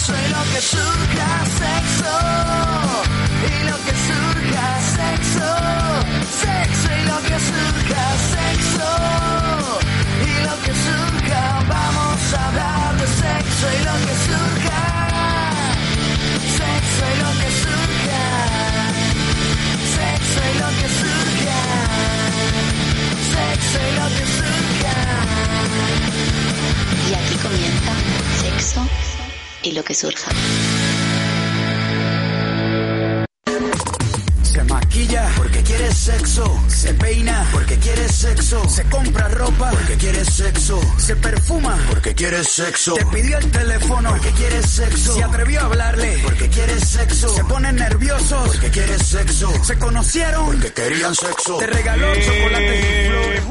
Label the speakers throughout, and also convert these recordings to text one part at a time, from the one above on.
Speaker 1: Sexo y lo que surja, sexo y lo que surja, sexo, sexo y lo que surja, sexo y lo que surja, vamos a hablar de sexo y lo que surja. Sexo y lo que surja. Sexo y lo que surja. Sexo y lo que surja.
Speaker 2: Y aquí comienza sexo y lo que surja.
Speaker 3: Se maquilla porque quiere sexo. Se peina porque quiere sexo. Se compra ropa porque quiere sexo. Se perfuma porque quiere sexo. Te pidió el teléfono porque quiere sexo. Se atrevió a hablarle porque quiere sexo. Se ponen nerviosos porque quiere sexo. Se conocieron porque querían sexo. Te regaló chocolates y flores.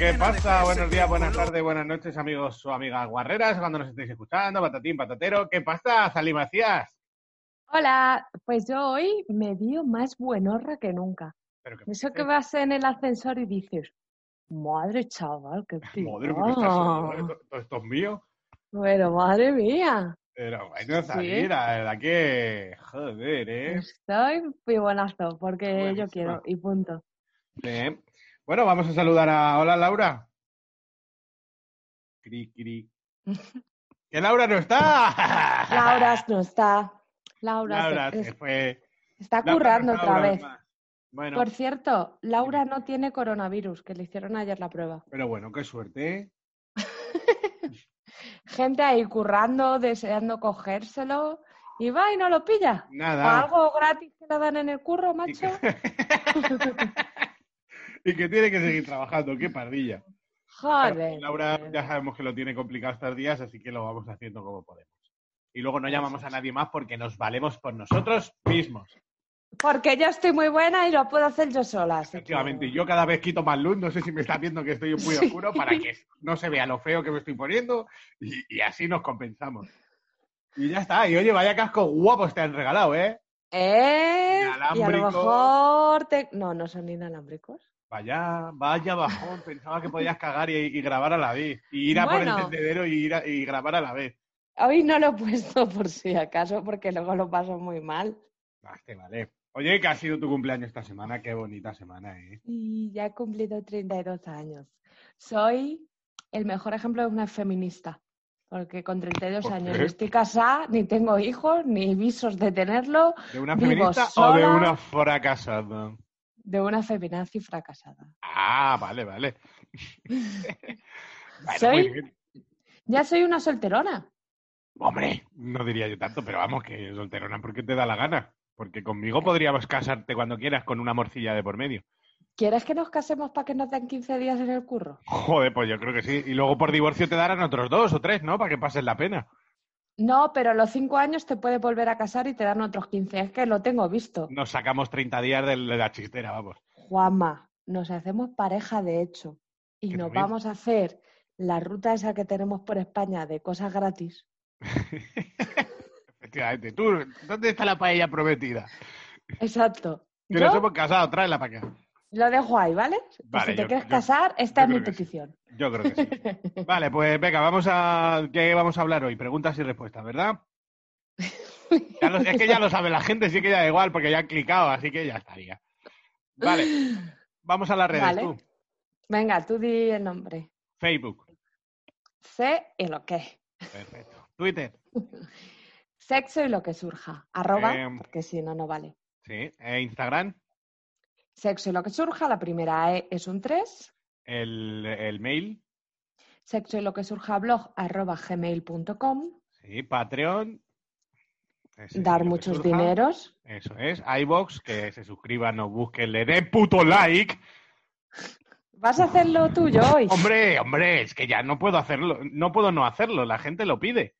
Speaker 4: ¿Qué pasa? Buenos días, buenas tardes, buenas noches, amigos o amigas guarreras, cuando nos estéis escuchando, patatín, patatero. ¿Qué pasa, Salim Macías?
Speaker 5: Hola, pues yo hoy me dio más buenorra que nunca.
Speaker 4: Pero que
Speaker 5: Eso que vas en el ascensor y dices, madre chaval, qué
Speaker 4: Madre mía, ¿estás
Speaker 5: picado".
Speaker 4: seguro? ¿Esto, es mío?
Speaker 5: Pero madre mía,
Speaker 4: Pero bueno,
Speaker 5: Sí.
Speaker 4: Salim, la verdad que... Joder, ¿eh?
Speaker 5: estoy muy buenazo porque yo quiero y punto.
Speaker 4: Sí. Bueno, vamos a saludar a... Hola, Laura. Cri, cri. ¡Que Laura no está!
Speaker 5: Laura no está. Laura, se-
Speaker 4: Laura
Speaker 5: es-
Speaker 4: se fue.
Speaker 5: está currando otra vez.
Speaker 4: Bueno,
Speaker 5: Por cierto, Laura no tiene coronavirus, que le hicieron ayer la prueba.
Speaker 4: pero bueno, qué suerte, ¿eh?
Speaker 5: Gente ahí currando, deseando cogérselo y va y no lo pilla. O
Speaker 4: Nada.
Speaker 5: algo gratis que le dan en el curro,
Speaker 4: Y
Speaker 5: macho.
Speaker 4: que... y que tiene que seguir trabajando, qué pardilla.
Speaker 5: Joder.
Speaker 4: Laura ya sabemos que lo tiene complicado estos días, así que lo vamos haciendo como podemos. Y luego no llamamos a nadie más porque nos valemos por nosotros mismos.
Speaker 5: Porque yo estoy muy buena y lo puedo hacer yo sola. que-
Speaker 4: Efectivamente, y yo cada vez quito más luz, no sé si me estás viendo que estoy muy oscuro para que no se vea lo feo que me estoy poniendo y, y así nos compensamos. Y ya está, y oye, vaya casco guapos te han regalado, ¿eh?
Speaker 5: ¿Eh? Y a lo mejor te... No, no son inalámbricos.
Speaker 4: Vaya, vaya bajón, pensaba que podías cagar y, y grabar a la vez. Y ir a por el tendedero y, ir a- y grabar a la vez.
Speaker 5: Hoy no lo he puesto por si acaso, porque luego lo paso muy mal.
Speaker 4: Ah, te vale. Oye, que ha sido tu cumpleaños esta semana, qué bonita semana, ¿eh?
Speaker 5: Y ya he cumplido 32 años. Soy el mejor ejemplo de una feminista. Porque con 32
Speaker 4: ¿Por
Speaker 5: años ni estoy casada, ni tengo hijos, ni visos de tenerlo,
Speaker 4: ¿De una feminista o de una fracasada?
Speaker 5: de una feminazi fracasada.
Speaker 4: Ah, vale, vale. Bueno,
Speaker 5: Soy-. Ya soy una solterona.
Speaker 4: Hombre, no diría yo tanto, pero vamos, que solterona porque te da la gana. Porque conmigo podríamos casarte cuando quieras con una morcilla de por medio.
Speaker 5: ¿Quieres que nos casemos para que nos den 15 días en el curro?
Speaker 4: Joder, pues yo creo que sí. Y luego por divorcio te darán otros dos o tres, ¿no? Para que pases la pena.
Speaker 5: No, pero a los 5 años te puedes volver a casar y te dan otros 15. Es que lo tengo visto.
Speaker 4: Nos sacamos 30 días de la chistera, vamos.
Speaker 5: Juanma, nos hacemos pareja de hecho y nos
Speaker 4: también-
Speaker 5: vamos a hacer la ruta esa que tenemos por España de cosas gratis.
Speaker 4: Efectivamente. Tú, ¿dónde está la paella prometida?
Speaker 5: Exacto.
Speaker 4: Que nos hemos casado, tráela para acá.
Speaker 5: lo dejo ahí, ¿vale?
Speaker 4: Vale,
Speaker 5: si te
Speaker 4: yo-
Speaker 5: quieres
Speaker 4: yo-
Speaker 5: casar, esta es mi
Speaker 4: sí.
Speaker 5: petición.
Speaker 4: Yo creo que sí. Vale, pues venga, vamos a. ¿Qué vamos a hablar hoy? Preguntas y respuestas, ¿verdad? Ya lo- es que ya lo sabe la gente, sí que ya da igual, porque ya han clicado, así que ya estaría. Vale, vamos a las redes,
Speaker 5: Vale.
Speaker 4: tú.
Speaker 5: Venga, tú di el nombre.
Speaker 4: Facebook,
Speaker 5: Sé y lo que.
Speaker 4: perfecto. Twitter,
Speaker 5: Sexo y lo que surja. Arroba,
Speaker 4: Em.
Speaker 5: porque si no, no vale.
Speaker 4: sí. E Instagram,
Speaker 5: Sexo y lo que surja, la primera E es un 3.
Speaker 4: el, el mail,
Speaker 5: sexo y lo que surja blog arroba gmail.com,
Speaker 4: Sí, Patreon. Ese
Speaker 5: dar muchos
Speaker 4: surja.
Speaker 5: dineros.
Speaker 4: Eso es. iBox, que se suscriban, nos busquen, le den puto like.
Speaker 5: ¿Vas a hacer lo tuyo hoy?
Speaker 4: Hombre, hombre, es que ya no puedo hacerlo, no puedo no hacerlo, la gente lo pide.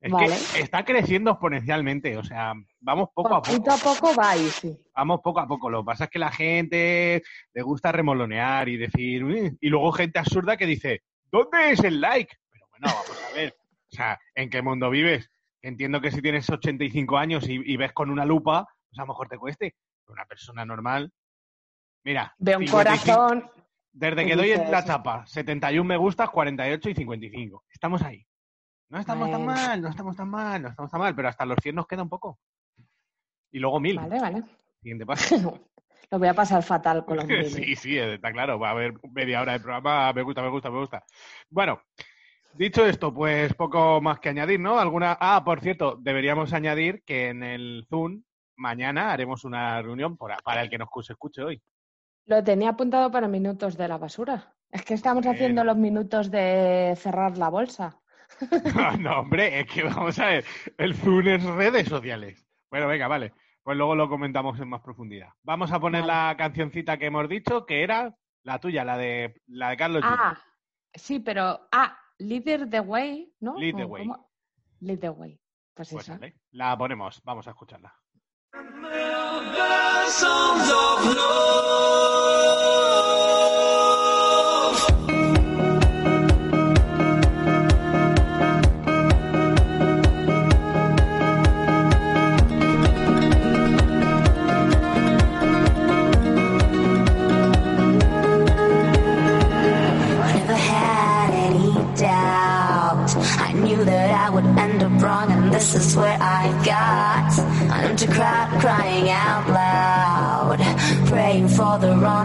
Speaker 4: Es
Speaker 5: Vale.
Speaker 4: que está creciendo exponencialmente, o sea, vamos poco a poco.
Speaker 5: Poquito a poco va y sí.
Speaker 4: Vamos poco a poco. Lo que pasa es que la gente le gusta remolonear y decir, "Uy", y luego gente absurda que dice, ¿dónde es el like? Pero bueno, vamos a ver. O sea, ¿en qué mundo vives? Entiendo que si tienes 85 años y, y ves con una lupa, pues a lo mejor te cueste. Pero una persona normal. Mira,
Speaker 5: Ve un
Speaker 4: 55
Speaker 5: corazón.
Speaker 4: Desde que doy la chapa, 71 me gustas, 48 y 55. Estamos ahí. No estamos tan mal, no estamos tan mal, no estamos tan mal, pero hasta los 100 nos queda un poco. Y luego 1000.
Speaker 5: Vale, vale.
Speaker 4: Siguiente paso.
Speaker 5: Lo voy a pasar fatal con los miles.
Speaker 4: sí, sí, está claro. Va a haber media hora de programa. Me gusta, me gusta, me gusta. Bueno, dicho esto, pues poco más que añadir, ¿no? Alguna. Ah, por cierto, deberíamos añadir que en el Zoom mañana haremos una reunión para, para el que nos escuche hoy.
Speaker 5: Lo tenía apuntado para minutos de la basura. Es que estamos
Speaker 4: Bueno.
Speaker 5: haciendo los minutos de cerrar la bolsa.
Speaker 4: No, no, hombre, es que vamos a ver. El Zoom es redes sociales. Bueno, venga, vale. Pues luego lo comentamos en más profundidad. Vamos a poner
Speaker 5: Vale.
Speaker 4: la cancioncita que hemos dicho, que era la tuya, la de la de Carlos.
Speaker 5: Ah, sí, pero. Ah, Leader the Way, ¿no?
Speaker 4: Lead the
Speaker 5: ¿O
Speaker 4: way.
Speaker 5: cómo? Lead the Way. Pues,
Speaker 4: Pues
Speaker 5: eso.
Speaker 4: vale, la ponemos, vamos a escucharla.
Speaker 2: Crying out loud, praying for the wrong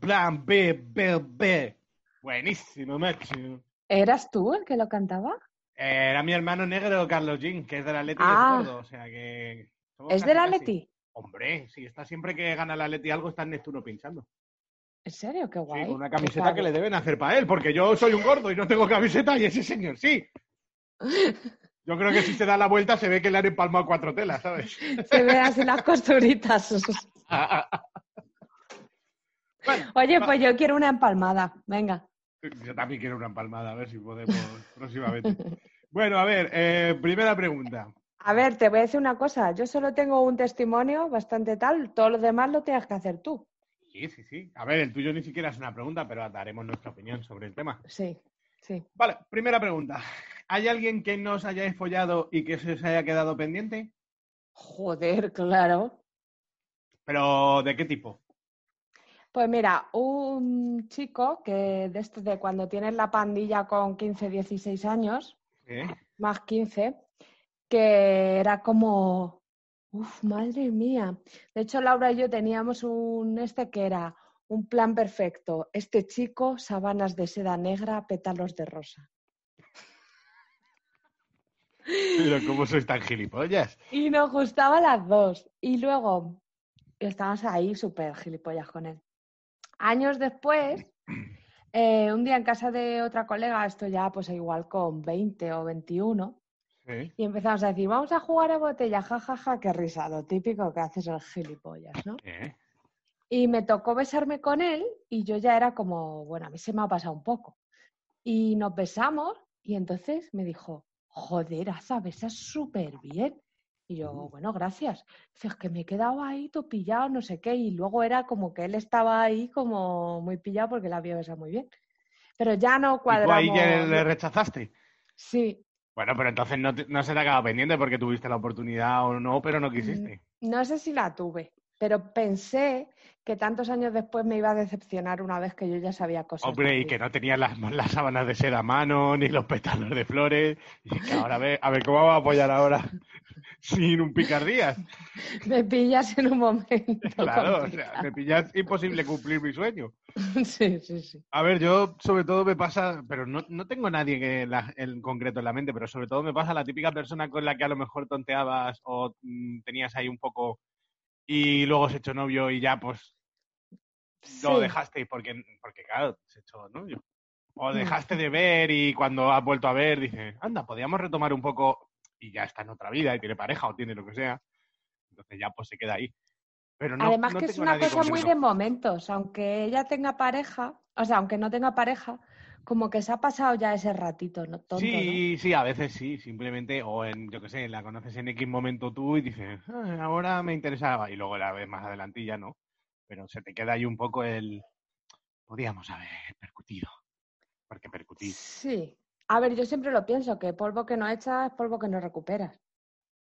Speaker 6: plan B, b.
Speaker 4: Buenísimo, máximo.
Speaker 5: ¿Eras tú el que lo cantaba?
Speaker 4: Era mi hermano negro, Carlos Jean, que es del Atleti y
Speaker 5: Ah.
Speaker 4: gordo, o sea que...
Speaker 5: ¿Es del
Speaker 4: casi.
Speaker 5: Atleti?
Speaker 4: Hombre, sí, está siempre que gana el Atleti algo, está en Neptuno pinchando.
Speaker 5: ¿En serio? Qué
Speaker 4: Sí,
Speaker 5: guay.
Speaker 4: con una camiseta que le deben hacer para él, porque yo soy un gordo y no tengo camiseta y ese señor sí. Yo creo que si se da la vuelta se ve que le han empalmado cuatro telas, ¿sabes?
Speaker 5: Se ve así las costuritas.
Speaker 4: Bueno,
Speaker 5: Oye, pues yo quiero una empalmada. Venga.
Speaker 4: yo también quiero una empalmada, a ver si podemos próximamente. Bueno, a ver, eh, primera pregunta.
Speaker 5: A ver, te voy a decir una cosa. Yo solo tengo un testimonio bastante tal. Todo lo demás lo tienes que hacer tú.
Speaker 4: Sí, sí, sí. A ver, el tuyo ni siquiera es una pregunta, pero daremos nuestra opinión sobre el tema.
Speaker 5: Sí, sí.
Speaker 4: Vale, primera pregunta. ¿Hay alguien que no os hayáis follado y que se os haya quedado pendiente?
Speaker 5: Joder, claro.
Speaker 4: ¿Pero de qué tipo?
Speaker 5: Pues mira, un chico que de esto de cuando tienes la pandilla con 15, 16 años,
Speaker 4: ¿Eh?
Speaker 5: más 15, que era como, uff, madre mía. De hecho, Laura y yo teníamos un este que era un plan perfecto. Este chico, sabanas de seda negra, pétalos de rosa.
Speaker 4: Pero ¿cómo sois tan gilipollas?
Speaker 5: Y nos gustaba las dos. Y luego estábamos ahí súper gilipollas con él. Años después, eh, un día en casa de otra colega, esto ya pues igual con 20 o 21,
Speaker 4: ¿Eh?
Speaker 5: y empezamos a decir, vamos a jugar a botella, jajaja, qué risa, lo típico que haces el gilipollas, ¿no?
Speaker 4: ¿Eh?
Speaker 5: Y me tocó besarme con él y yo ya era como, bueno, a mí se me ha pasado un poco. Y nos besamos y entonces me dijo, joder, Aza, besas súper bien. Y yo, bueno, gracias. Dice, es que me he quedado ahí todo pillado, no sé qué. Y luego era como que él estaba ahí como muy pillado porque la había besado muy bien. Pero ya no
Speaker 4: ¿Y tú
Speaker 5: cuadramos.
Speaker 4: ahí ya le rechazaste?
Speaker 5: Sí,
Speaker 4: Bueno, pero entonces no, te- no se te acaba pendiente porque tuviste la oportunidad o no, pero no quisiste.
Speaker 5: no sé si la tuve, pero pensé que tantos años después me iba a decepcionar una vez que yo ya sabía cosas.
Speaker 4: Hombre, y que no tenías las, las sábanas de seda a mano, ni los pétalos de flores. Y que ahora a ver, a ver cómo vamos a apoyar ahora sin un picardías.
Speaker 5: Me pillas en un momento.
Speaker 4: Claro, o sea, me pillas imposible cumplir mi sueño.
Speaker 5: Sí, sí, sí.
Speaker 4: A ver, yo sobre todo me pasa, pero no, no tengo nadie que la- en concreto en la mente, pero sobre todo me pasa la típica persona con la que a lo mejor tonteabas o mm, tenías ahí un poco y luego se echó novio y ya pues lo
Speaker 5: Sí.
Speaker 4: dejaste porque, porque claro, se echó novio. O
Speaker 5: Mm.
Speaker 4: dejaste de ver y cuando has vuelto a ver dices, anda, podríamos retomar un poco y ya está en otra vida y tiene pareja o tiene lo que sea. Entonces ya pues se queda ahí. Pero no,
Speaker 5: Además
Speaker 4: no
Speaker 5: que es una cosa muy de momentos, aunque ella tenga pareja, o sea, aunque no tenga pareja, como que se ha pasado ya ese ratito, ¿no? Tonto,
Speaker 4: Sí, sí, a veces sí, simplemente, o en, yo qué sé, la conoces en X momento tú y dices, "Ah, ahora me interesaba, y luego la ves más adelante y ya no. Pero se te queda ahí un poco el, podíamos haber percutido, porque percutir.
Speaker 5: Sí. A ver, yo siempre lo pienso, que polvo que no echas es polvo que no recuperas.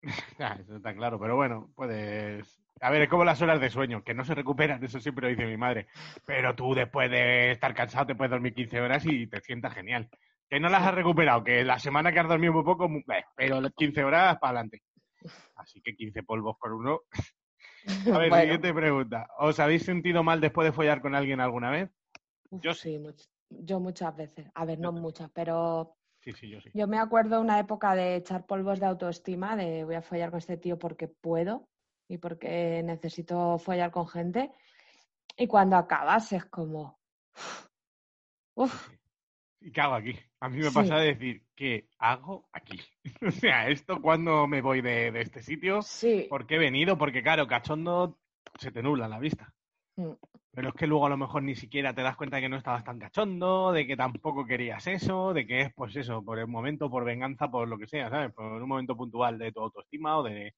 Speaker 4: Ah, eso está claro, pero bueno, puedes... A ver, es como las horas de sueño, que no se recuperan, eso siempre lo dice mi madre. Pero tú después de estar cansado te puedes dormir 15 horas y te sientas genial. Que no las has recuperado, que la semana que has dormido muy poco, eh, pero las 15 horas para adelante. Así que 15 polvos por uno. A ver,
Speaker 5: Bueno.
Speaker 4: siguiente pregunta. ¿Os habéis sentido mal después de follar con alguien alguna vez?
Speaker 5: Uf,
Speaker 4: Yo
Speaker 5: sí, much- yo muchas veces. A ver, no muchas, pero
Speaker 4: Sí, sí, yo sí.
Speaker 5: yo me acuerdo una época de echar polvos de autoestima, de voy a follar con este tío porque puedo y porque necesito follar con gente. Y cuando acabas es como, uf,
Speaker 4: ¿Y qué hago aquí? A mí me
Speaker 5: Sí.
Speaker 4: pasa de decir, ¿qué hago aquí? o sea, ¿esto cuando me voy de, de este sitio?
Speaker 5: sí,
Speaker 4: ¿Por qué he venido? Porque claro, cachondo se te nubla la vista.
Speaker 5: Mm.
Speaker 4: Pero es que luego a lo mejor ni siquiera te das cuenta de que no estabas tan cachondo, de que tampoco querías eso, de que es pues eso, por el momento, por venganza, por lo que sea, ¿sabes? Por un momento puntual de tu autoestima o de...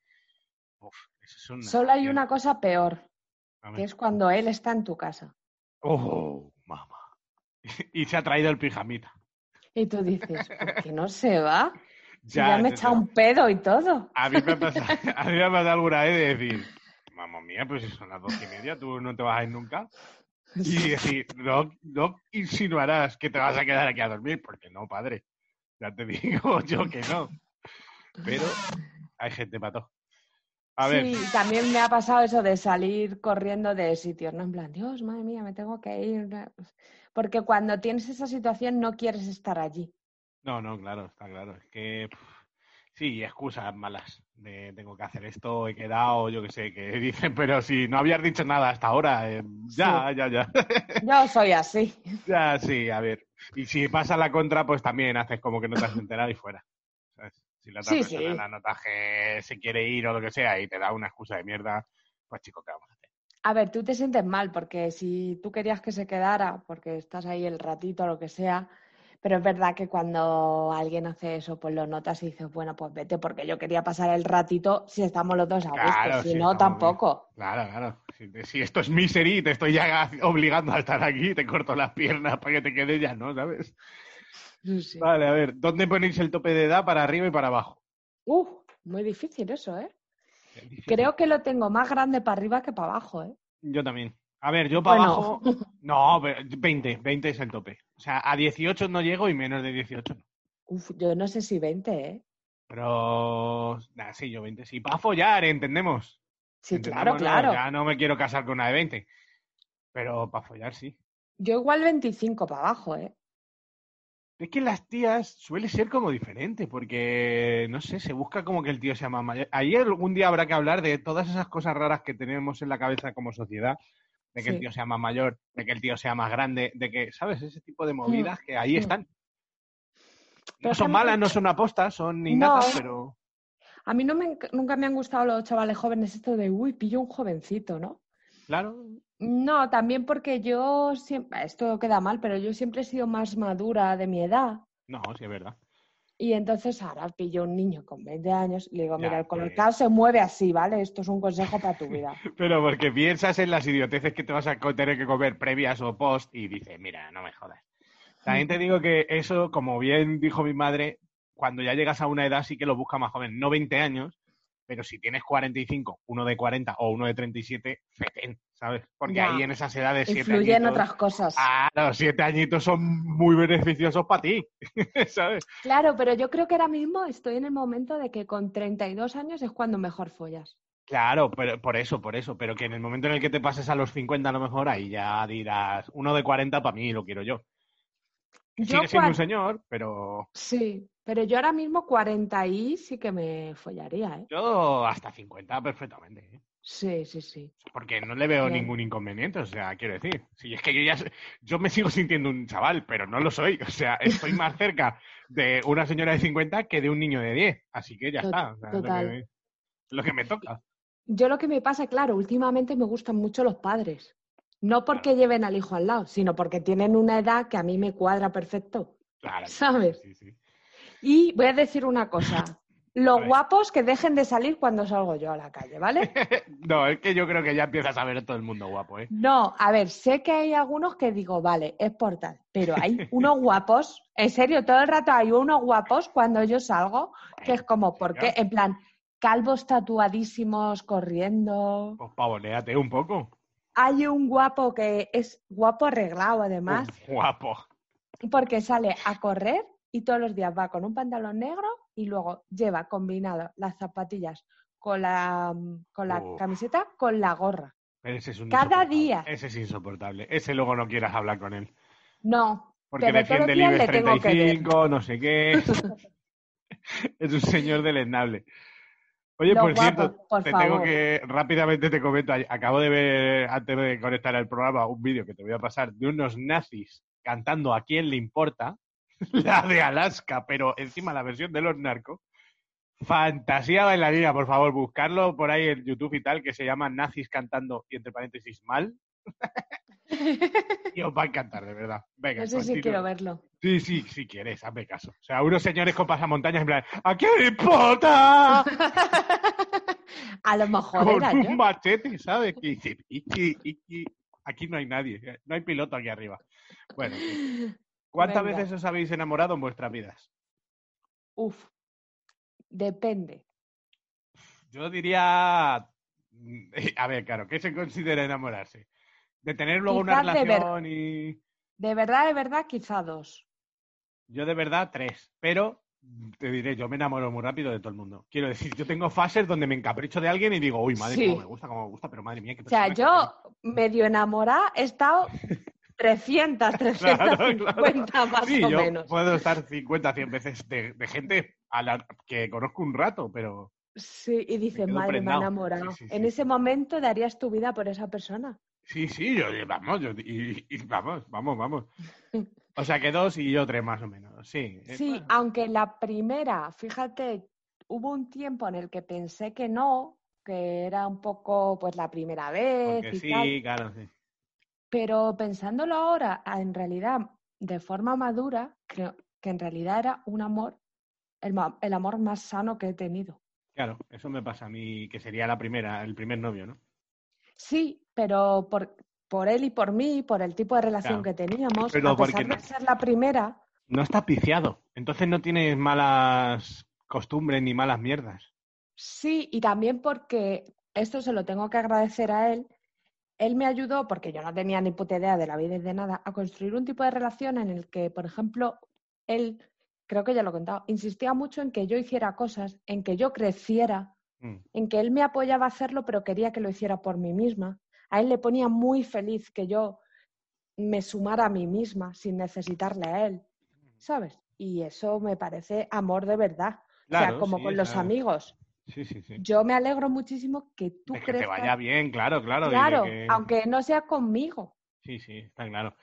Speaker 4: Uf, eso es una...
Speaker 5: Solo hay una cosa peor, que es cuando él está en tu casa.
Speaker 4: ¡Oh, mamá! y se ha traído el pijamita.
Speaker 5: Y tú dices, ¿por qué no se va? Si
Speaker 4: Ya,
Speaker 5: me
Speaker 4: ya,
Speaker 5: echa
Speaker 4: ya.
Speaker 5: un pedo y todo.
Speaker 4: A mí me ha pasado, a mí me ha pasado alguna vez de decir, mamá mía, pues si son las dos y media, tú no te vas a ir nunca. Y decir, no, no insinuarás que te vas a quedar aquí a dormir, porque no, padre. Ya te digo yo que no. Pero hay gente para todo. A ver,
Speaker 5: Sí, también me ha pasado eso de salir corriendo de sitios, ¿no? En plan, Dios, madre mía, me tengo que ir. Porque cuando tienes esa situación no quieres estar allí.
Speaker 4: no, no, claro, está claro. Es que pff, sí, excusas malas de tengo que hacer esto, he quedado, yo qué sé, que dicen, pero si no habías dicho nada hasta ahora, eh, ya, ya, ya.
Speaker 5: Yo soy así.
Speaker 4: Ya, sí, a ver. Y si pasa la contra, pues también haces como que no te has enterado y fuera. ¿sabes? Si la otra
Speaker 5: Sí,
Speaker 4: persona
Speaker 5: sí.
Speaker 4: la notas que se quiere ir o lo que sea y te da una excusa de mierda, pues chico, ¿qué vamos a hacer?
Speaker 5: A ver, tú te sientes mal porque si tú querías que se quedara, porque estás ahí el ratito o lo que sea, pero es verdad que cuando alguien hace eso, pues lo notas y dices, bueno, pues vete porque yo quería pasar el ratito si estamos los dos a gusto,
Speaker 4: Claro,
Speaker 5: si no,
Speaker 4: bien.
Speaker 5: tampoco.
Speaker 4: Claro, claro. Si, si esto es misery te estoy ya obligando a estar aquí, te corto las piernas para que te quedes ya, ¿no? ¿Sabes?
Speaker 5: Sí.
Speaker 4: Vale, a ver, ¿dónde ponéis el tope de edad para arriba y para abajo?
Speaker 5: Uf, muy difícil eso, ¿eh?
Speaker 4: Difícil.
Speaker 5: Creo que lo tengo más grande para arriba que para abajo, ¿eh?
Speaker 4: Yo también. A ver, yo para
Speaker 5: Bueno.
Speaker 4: abajo. No, pero 20, 20 es el tope. O sea, a 18 no llego y menos de 18 no.
Speaker 5: Uf, yo no sé si 20, ¿eh?
Speaker 4: Pero, nah, sí, yo 20, sí, para follar, entendemos.
Speaker 5: Sí, claro, claro.
Speaker 4: Ya no me quiero casar con una de 20, pero para follar sí.
Speaker 5: Yo igual 25 para abajo, ¿eh?
Speaker 4: Es que las tías suele ser como diferente, porque, no sé, se busca como que el tío sea más mayor. Ahí algún día habrá que hablar de todas esas cosas raras que tenemos en la cabeza como sociedad, de que el tío sea más mayor, de que el tío sea más grande, de que, ¿sabes? Ese tipo de movidas que ahí
Speaker 5: mm.
Speaker 4: están.
Speaker 5: Pero
Speaker 4: No son malas, no son apostas, son innatas,
Speaker 5: No.
Speaker 4: pero...
Speaker 5: A mí no me, nunca me han gustado los chavales jóvenes esto de, uy, pillo un jovencito, ¿no?
Speaker 4: Claro,
Speaker 5: No, también porque yo siempre, esto queda mal, pero yo siempre he sido más madura de mi edad.
Speaker 4: no, sí es verdad.
Speaker 5: Y entonces ahora pillo un niño con 20 años y le digo,
Speaker 4: Ya,
Speaker 5: mira, el
Speaker 4: que-
Speaker 5: colocado se mueve así, ¿vale? Esto es un consejo para tu vida.
Speaker 4: Pero porque piensas en las idioteces que te vas a tener que comer previas o post y dices, mira, no me jodas. También te digo que eso, como bien dijo mi madre, cuando ya llegas a una edad sí que lo busca más joven, no 20 años, pero si tienes 45, uno de 40 o uno de 37, fetén, ¿sabes? Porque
Speaker 5: Ya.
Speaker 4: ahí en esas edades, siete
Speaker 5: Influye en
Speaker 4: añitos,
Speaker 5: otras cosas.
Speaker 4: Ah, los siete añitos son muy beneficiosos para ti, ¿sabes?
Speaker 5: Claro, pero yo creo que ahora mismo estoy en el momento de que con 32 años es cuando mejor follas.
Speaker 4: Claro, pero por eso, por eso, pero que en el momento en el que te pases a los 50 a lo mejor, ahí ya dirás, uno de 40 para mí lo quiero yo.
Speaker 5: Yo
Speaker 4: Sigue siendo un señor, pero
Speaker 5: Sí, pero yo ahora mismo 40 y sí que me follaría, ¿eh?
Speaker 4: yo hasta 50 perfectamente. ¿eh?
Speaker 5: Sí, sí, sí.
Speaker 4: Porque no le veo ningún inconveniente, o sea, quiero decir, si es que yo ya yo me sigo sintiendo un chaval, pero no lo soy, o sea, estoy más cerca de una señora de 50 que de un niño de 10, así que ya está, o sea, es lo
Speaker 5: total.
Speaker 4: que, lo que me toca.
Speaker 5: Yo lo que me pasa, claro, últimamente me gustan mucho los padres. No porque lleven al hijo al lado, sino porque tienen una edad que a mí me cuadra perfecto.
Speaker 4: Claro,
Speaker 5: ¿Sabes?
Speaker 4: Sí, sí.
Speaker 5: Y voy a decir una cosa. Los guapos que dejen de salir cuando salgo yo a la calle, ¿vale?
Speaker 4: No, es que yo creo que ya empiezas a ver todo el mundo guapo, ¿eh?
Speaker 5: No, a ver, sé que hay algunos que digo, vale, es por tal, pero hay unos guapos, en serio, todo el rato hay unos guapos cuando yo salgo, que es como, ¿por qué? En plan, calvos tatuadísimos corriendo.
Speaker 4: Pues pavoneate un poco.
Speaker 5: Hay un guapo que es guapo arreglado además,
Speaker 4: guapo.
Speaker 5: porque sale a correr y todos los días va con un pantalón negro y luego lleva combinado las zapatillas con la, con la
Speaker 4: Uf.
Speaker 5: camiseta con la gorra.
Speaker 4: Pero ese es un
Speaker 5: Cada día.
Speaker 4: Ese es insoportable. Ese luego no quieras hablar con él.
Speaker 5: No,
Speaker 4: Porque defiende el IBEX
Speaker 5: le tengo que ver.
Speaker 4: 35, no sé qué. es un señor deleznable. Oye, por cierto,
Speaker 5: por
Speaker 4: te tengo que, rápidamente te comento, acabo de ver, antes de conectar al programa, un vídeo que te voy a pasar de unos nazis cantando a quién le importa, la de Alaska, pero encima la versión de los narcos. Fantasía bailarina, por favor, buscarlo por ahí en YouTube y tal, que se llama Nazis cantando, y entre paréntesis, mal. y os va a encantar, de verdad. Venga,
Speaker 5: No sé si quiero verlo.
Speaker 4: Sí, sí, si quieres, hazme caso. O sea, unos señores con pasamontañas en plan, ¿a quién le importa?
Speaker 5: A lo mejor
Speaker 4: con
Speaker 5: era yo.
Speaker 4: un machete, ¿sabes? Y dice, "Iki, iki". aquí no hay nadie, no hay piloto aquí arriba. Bueno, sí. ¿Cuántas
Speaker 5: Venga.
Speaker 4: veces os habéis enamorado en vuestras vidas?
Speaker 5: Uf, depende.
Speaker 4: Yo diría, mm, a ver, claro, ¿qué se considera enamorarse? De tener luego una
Speaker 5: Quizás de
Speaker 4: relación y...
Speaker 5: De verdad, de verdad, quizá dos.
Speaker 4: Yo de verdad tres, pero te diré, yo me enamoro muy rápido de todo el mundo. Quiero decir, yo tengo fases donde me encapricho de alguien y digo, uy, madre,
Speaker 5: Sí.
Speaker 4: cómo me gusta, cómo me gusta, pero madre mía, qué
Speaker 5: O sea, yo medio enamorada he estado 300, 350 más
Speaker 4: Sí,
Speaker 5: o
Speaker 4: yo
Speaker 5: menos.
Speaker 4: puedo estar 50, 100 veces de, de gente a la que conozco un rato, pero
Speaker 5: Sí, y dices,
Speaker 4: quedo
Speaker 5: madre, me he enamorado.
Speaker 4: Sí, sí,
Speaker 5: En ese momento darías tu vida por esa persona.
Speaker 4: sí, sí, yo, vamos, yo, y, y vamos, vamos, vamos. O sea, que dos y yo tres más o menos, sí. eh,
Speaker 5: Sí,
Speaker 4: bueno.
Speaker 5: aunque la primera, fíjate, hubo un tiempo en el que pensé que no, que era un poco pues la primera vez
Speaker 4: Porque
Speaker 5: y
Speaker 4: sí,
Speaker 5: tal,
Speaker 4: claro, sí.
Speaker 5: Pero pensándolo ahora, en realidad, de forma madura, creo que en realidad era un amor, el, el amor más sano que he tenido.
Speaker 4: Claro, eso me pasa a mí, que sería la primera, el primer novio, ¿no?
Speaker 5: Sí, pero por, por él y por mí, por el tipo de relación
Speaker 4: Claro.
Speaker 5: que teníamos,
Speaker 4: Pero
Speaker 5: a pesar de
Speaker 4: no-
Speaker 5: ser la primera,
Speaker 4: No está piciado, entonces no tienes malas costumbres ni malas mierdas.
Speaker 5: Sí, y también porque esto se lo tengo que agradecer a él. Él me ayudó, porque yo no tenía ni puta idea de la vida y de nada, a construir un tipo de relación en el que, por ejemplo, él creo que ya lo he contado, insistía mucho en que yo hiciera cosas, en que yo creciera,
Speaker 4: Mm.
Speaker 5: en que él me apoyaba a hacerlo, pero quería que lo hiciera por mí misma. A él le ponía muy feliz que yo me sumara a mí misma sin necesitarle a él, ¿sabes? Y eso me parece amor de verdad. o
Speaker 4: Claro,
Speaker 5: sea, como
Speaker 4: sí,
Speaker 5: con
Speaker 4: o
Speaker 5: los amigos.
Speaker 4: Sí, sí, sí.
Speaker 5: Yo me alegro muchísimo que tú
Speaker 4: De que te vaya bien, claro, claro.
Speaker 5: Claro,
Speaker 4: que-
Speaker 5: aunque no sea conmigo.
Speaker 4: Sí, sí, está claro.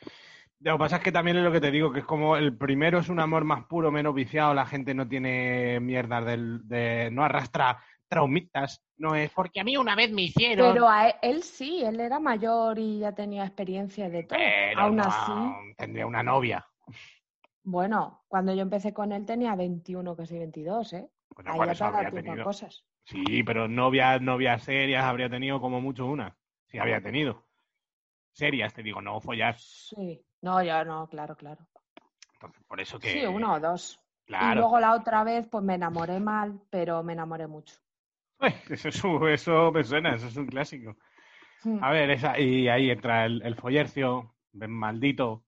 Speaker 4: Lo que pasa es que también es lo que te digo, que es como el primero es un amor más puro, menos viciado, la gente no tiene mierdas del, de, no arrastra traumitas, no es porque a mí una vez me hicieron.
Speaker 5: Pero a él, él sí, él era mayor y ya tenía experiencia de todo.
Speaker 4: pero
Speaker 5: Aún
Speaker 4: no,
Speaker 5: así,
Speaker 4: tendría una novia.
Speaker 5: bueno, cuando yo empecé con él tenía 21, casi 22, ¿eh?
Speaker 4: Habría tenido.
Speaker 5: cosas.
Speaker 4: Sí, pero novias, novias serias habría tenido como mucho una. Sí, habría tenido. Serias, te digo, no follar.
Speaker 5: Sí, no, ya no, claro, claro.
Speaker 4: Entonces, por eso que.
Speaker 5: Sí, una o dos. Y
Speaker 4: Claro.
Speaker 5: luego la otra vez, pues me enamoré mal, pero me enamoré mucho.
Speaker 4: Uy, Eso, es un- eso me suena, eso es un clásico.
Speaker 5: Mm,
Speaker 4: A ver, esa, y ahí entra el, el follercio, ven maldito,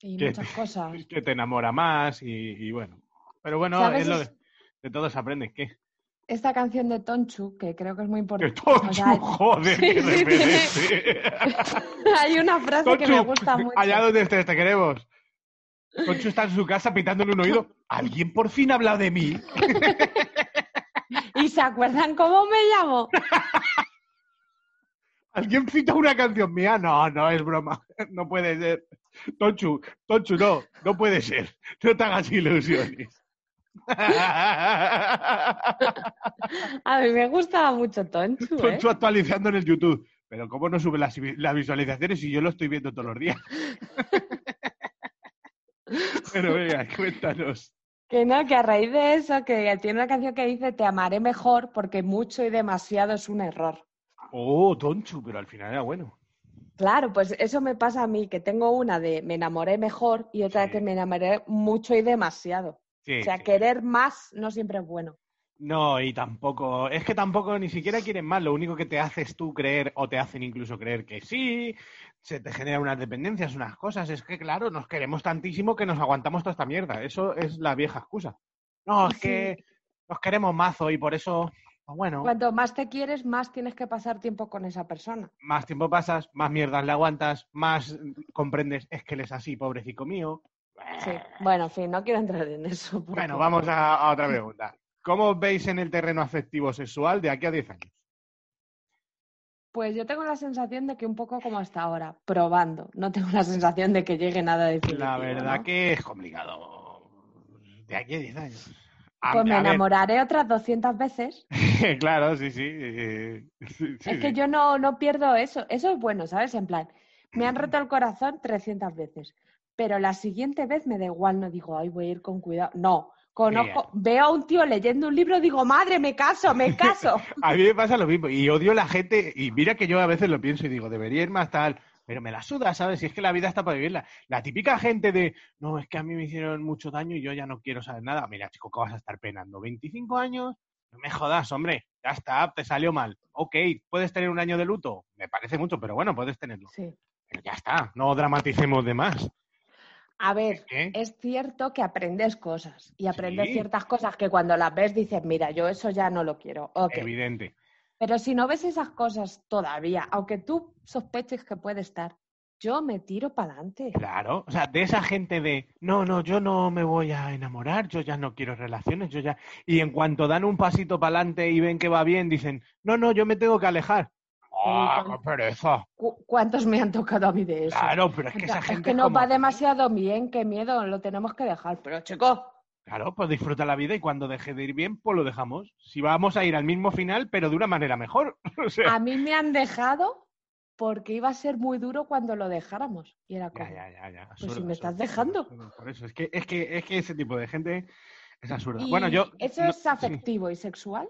Speaker 5: Y
Speaker 4: que
Speaker 5: muchas cosas.
Speaker 4: que te enamora más y, y bueno. Pero bueno, es lo
Speaker 5: Es-
Speaker 4: de todo se aprende. ¿Qué?
Speaker 5: Esta canción de Tonchu, que creo que es muy
Speaker 4: ¡Que
Speaker 5: importante.
Speaker 4: Tonchu,
Speaker 5: o sea,
Speaker 4: joder,
Speaker 5: sí! Hay una frase que me gusta mucho.
Speaker 4: allá donde estés, te queremos. Tonchu está en su casa pitándole un oído. ¿Alguien por fin ha hablado de mí?
Speaker 5: ¿Y se acuerdan cómo me llamo?
Speaker 4: ¿Alguien cita una canción mía? No, no, es broma. No puede ser. Tonchu, Tonchu, no, no puede ser. No te hagas ilusiones.
Speaker 5: A mí me gustaba mucho Tonchu, ¿eh?
Speaker 4: Tonchu actualizando en el YouTube. Pero ¿cómo no sube las, las visualizaciones si yo lo estoy viendo todos los días? Pero venga, cuéntanos.
Speaker 5: Que no, que a raíz de eso, que tiene una canción que dice Te amaré mejor porque mucho y demasiado es un error.
Speaker 4: Oh, Tonchu, pero al final era bueno.
Speaker 5: Claro, pues eso me pasa a mí, que tengo una de me enamoré mejor y otra
Speaker 4: Sí.
Speaker 5: que me enamoré mucho y demasiado.
Speaker 4: Sí,
Speaker 5: o sea,
Speaker 4: sí.
Speaker 5: querer más no siempre es bueno.
Speaker 4: No, y tampoco, es que tampoco ni siquiera quieren más, lo único que te haces tú creer o te hacen incluso creer que sí, se te generan unas dependencias, unas cosas, es que claro, nos queremos tantísimo que nos aguantamos toda esta mierda, eso es la vieja excusa. No, es
Speaker 5: Sí.
Speaker 4: que nos queremos mazo y por eso, pues bueno,
Speaker 5: Cuanto más te quieres, más tienes que pasar tiempo con esa persona.
Speaker 4: más tiempo pasas, más mierdas le aguantas, más comprendes, es que él es así, pobrecito mío.
Speaker 5: Sí. Bueno, en fin, no quiero entrar en eso. porque-
Speaker 4: Bueno, vamos a, a otra pregunta. ¿Cómo os veis en el terreno afectivo sexual de aquí a 10 años?
Speaker 5: Pues yo tengo la sensación de que un poco como hasta ahora, probando. No tengo la sensación de que llegue nada definitivo.
Speaker 4: La verdad
Speaker 5: ¿no?
Speaker 4: que es complicado. De aquí a 10 años. A-
Speaker 5: Pues me
Speaker 4: ver,
Speaker 5: enamoraré otras 200 veces.
Speaker 4: claro, sí, sí. eh, sí, sí,
Speaker 5: es que yo no, no pierdo eso. Eso es bueno, ¿sabes? En plan, me han roto el corazón 300 veces. Pero la siguiente vez me da igual, no digo, ay, voy a ir con cuidado. No, conozco, veo a un tío leyendo un libro, digo, madre, me caso, me caso.
Speaker 4: A mí me pasa lo mismo. Y odio la gente. Y mira que yo a veces lo pienso y digo, debería ir más tal. Pero me la suda, ¿sabes? Si es que la vida está para vivirla. La típica gente de, no, es que a mí me hicieron mucho daño y yo ya no quiero saber nada. Mira, chico, ¿qué vas a estar penando? ¿25 años? No me jodas, hombre. Ya está, te salió mal. Ok, ¿puedes tener un año de luto? Me parece mucho, pero bueno, puedes tenerlo.
Speaker 5: Sí.
Speaker 4: Pero ya está, no dramaticemos de más.
Speaker 5: A ver,
Speaker 4: ¿Qué?
Speaker 5: es cierto que aprendes cosas y aprendes
Speaker 4: Sí.
Speaker 5: ciertas cosas que cuando las ves dices, mira, yo eso ya no lo quiero. Ok.
Speaker 4: Evidente.
Speaker 5: Pero si no ves esas cosas todavía, aunque tú sospeches que puede estar, yo me tiro para adelante.
Speaker 4: Claro, o sea, de esa gente de, no, no, yo no me voy a enamorar, yo ya no quiero relaciones, yo ya... Y en cuanto dan un pasito para adelante y ven que va bien, dicen, no, no, yo me tengo que alejar. ¡Ah,
Speaker 5: Uy,
Speaker 4: qué pereza!
Speaker 5: ¿Cuántos me han tocado a mí de eso?
Speaker 4: Claro, pero es que esa gente
Speaker 5: es que
Speaker 4: como-
Speaker 5: va demasiado bien, qué miedo, lo tenemos que dejar. Pero chicos,
Speaker 4: Claro, pues disfruta la vida y cuando deje de ir bien, pues lo dejamos. Si vamos a ir al mismo final, pero de una manera mejor. O sea,
Speaker 5: a mí me han dejado porque iba a ser muy duro cuando lo dejáramos. Y era como,
Speaker 4: ya, ya, ya, ya.
Speaker 5: Pues si
Speaker 4: absurdo,
Speaker 5: me estás dejando.
Speaker 4: absurdo. Por eso, es que, es que, es que ese tipo de gente es absurda.
Speaker 5: ¿y
Speaker 4: Bueno, yo...
Speaker 5: ¿Eso
Speaker 4: no-
Speaker 5: es
Speaker 4: sí.
Speaker 5: afectivo y sexual?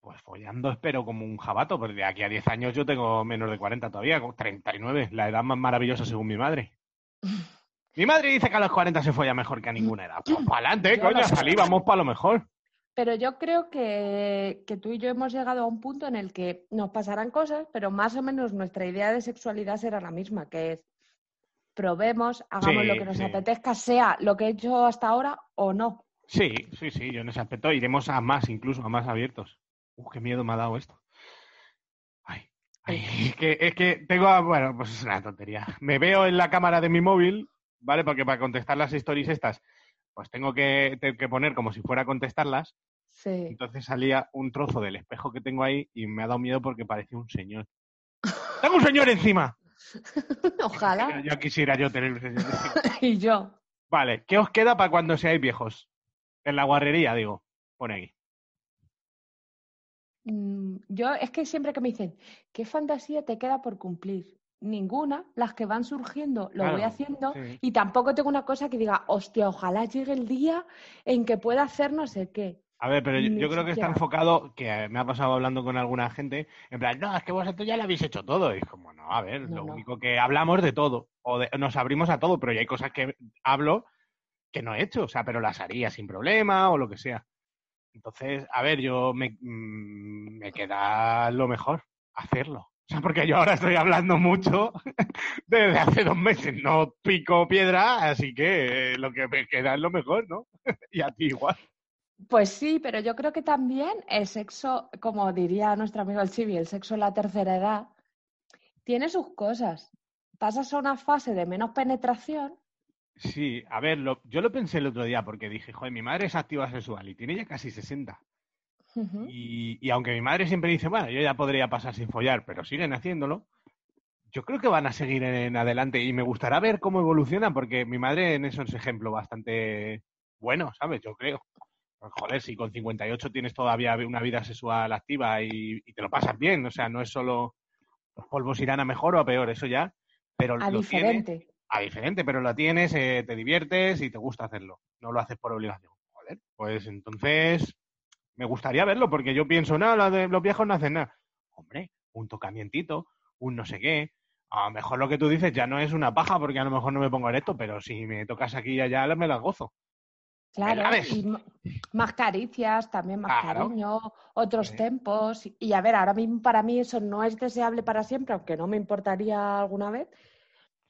Speaker 4: Pues follando espero como un jabato, porque de aquí a 10 años yo tengo menos de 40 todavía, con 39, la edad más maravillosa según mi madre. Mi madre dice que a los 40 se folla mejor que a ninguna edad. Pues para adelante, coño,
Speaker 5: lo sé.
Speaker 4: salí, vamos para lo mejor.
Speaker 5: Pero yo creo que, que tú y yo hemos llegado a un punto en el que nos pasarán cosas, pero más o menos nuestra idea de sexualidad será la misma, que es probemos, hagamos
Speaker 4: Sí,
Speaker 5: lo que nos
Speaker 4: sí.
Speaker 5: apetezca, sea lo que he hecho hasta ahora o no.
Speaker 4: Sí, sí, sí, yo en ese aspecto iremos a más, incluso a más abiertos. Uf, qué miedo me ha dado esto. Ay, ay, es que, es que tengo, bueno, pues es una tontería. Me veo en la cámara de mi móvil, ¿vale? Porque para contestar las stories estas, pues tengo que, tengo que poner como si fuera a contestarlas.
Speaker 5: Sí.
Speaker 4: Entonces salía un trozo del espejo que tengo ahí y me ha dado miedo porque parecía un señor. ¡Tengo un señor encima!
Speaker 5: Ojalá.
Speaker 4: Ya quisiera yo tener un señor encima.
Speaker 5: y yo.
Speaker 4: Vale, ¿qué os queda para cuando seáis viejos? En la guarrería, digo. Pone aquí.
Speaker 5: Mm, Yo es que siempre que me dicen, ¿qué fantasía te queda por cumplir? Ninguna, las que van surgiendo lo voy haciendo
Speaker 4: sí.
Speaker 5: y tampoco tengo una cosa que diga, hostia, ojalá llegue el día en que pueda hacer no sé qué.
Speaker 4: A ver, pero yo, yo creo que está enfocado, que me ha pasado hablando con alguna gente, en plan, no, es que vosotros ya lo habéis hecho todo. Y es como, no, a ver,
Speaker 5: No,
Speaker 4: lo
Speaker 5: no.
Speaker 4: único que hablamos de todo, o de- nos abrimos a todo, pero ya hay cosas que hablo que no he hecho, o sea, pero las haría sin problema o lo que sea. Entonces, a ver, yo me, mm, me queda lo mejor, hacerlo. O sea, porque yo ahora estoy hablando mucho desde hace dos meses, no pico piedra, así que lo que me queda es lo mejor, ¿no? y a ti igual.
Speaker 5: Pues sí, pero yo creo que también el sexo, como diría nuestro amigo el Chibi, el sexo en la tercera edad, tiene sus cosas. Pasas a una fase de menos penetración.
Speaker 4: Sí, a ver, lo- yo lo pensé el otro día porque dije, joder, mi madre es activa sexual y tiene ya casi 60.
Speaker 5: Ujú.
Speaker 4: Y, y aunque mi madre siempre dice, bueno, yo ya podría pasar sin follar, pero siguen haciéndolo, yo creo que van a seguir en, adelante y me gustará ver cómo evoluciona porque mi madre en eso es ejemplo bastante bueno, ¿sabes? Yo creo. Pues, joder, si con 58 tienes todavía una vida sexual activa y, y te lo pasas bien, o sea, no es solo los polvos irán a mejor o a peor, eso ya, pero
Speaker 5: A
Speaker 4: lo
Speaker 5: diferente.
Speaker 4: A diferente, pero lo tienes, eh, te diviertes y te gusta hacerlo. No lo haces por obligación. Joder, pues entonces me gustaría verlo porque yo pienso, no, lo de- los viejos no hacen nada. Hombre, un tocamientito, un no sé qué. A lo mejor lo que tú dices ya no es una paja porque a lo mejor no me pongo erecto, pero si me tocas aquí y allá me las gozo.
Speaker 5: Claro, y más caricias, también más
Speaker 4: Claro.
Speaker 5: cariño, otros
Speaker 4: Sí.
Speaker 5: tempos. Y a ver, ahora mismo para mí eso no es deseable para siempre, aunque no me importaría alguna vez,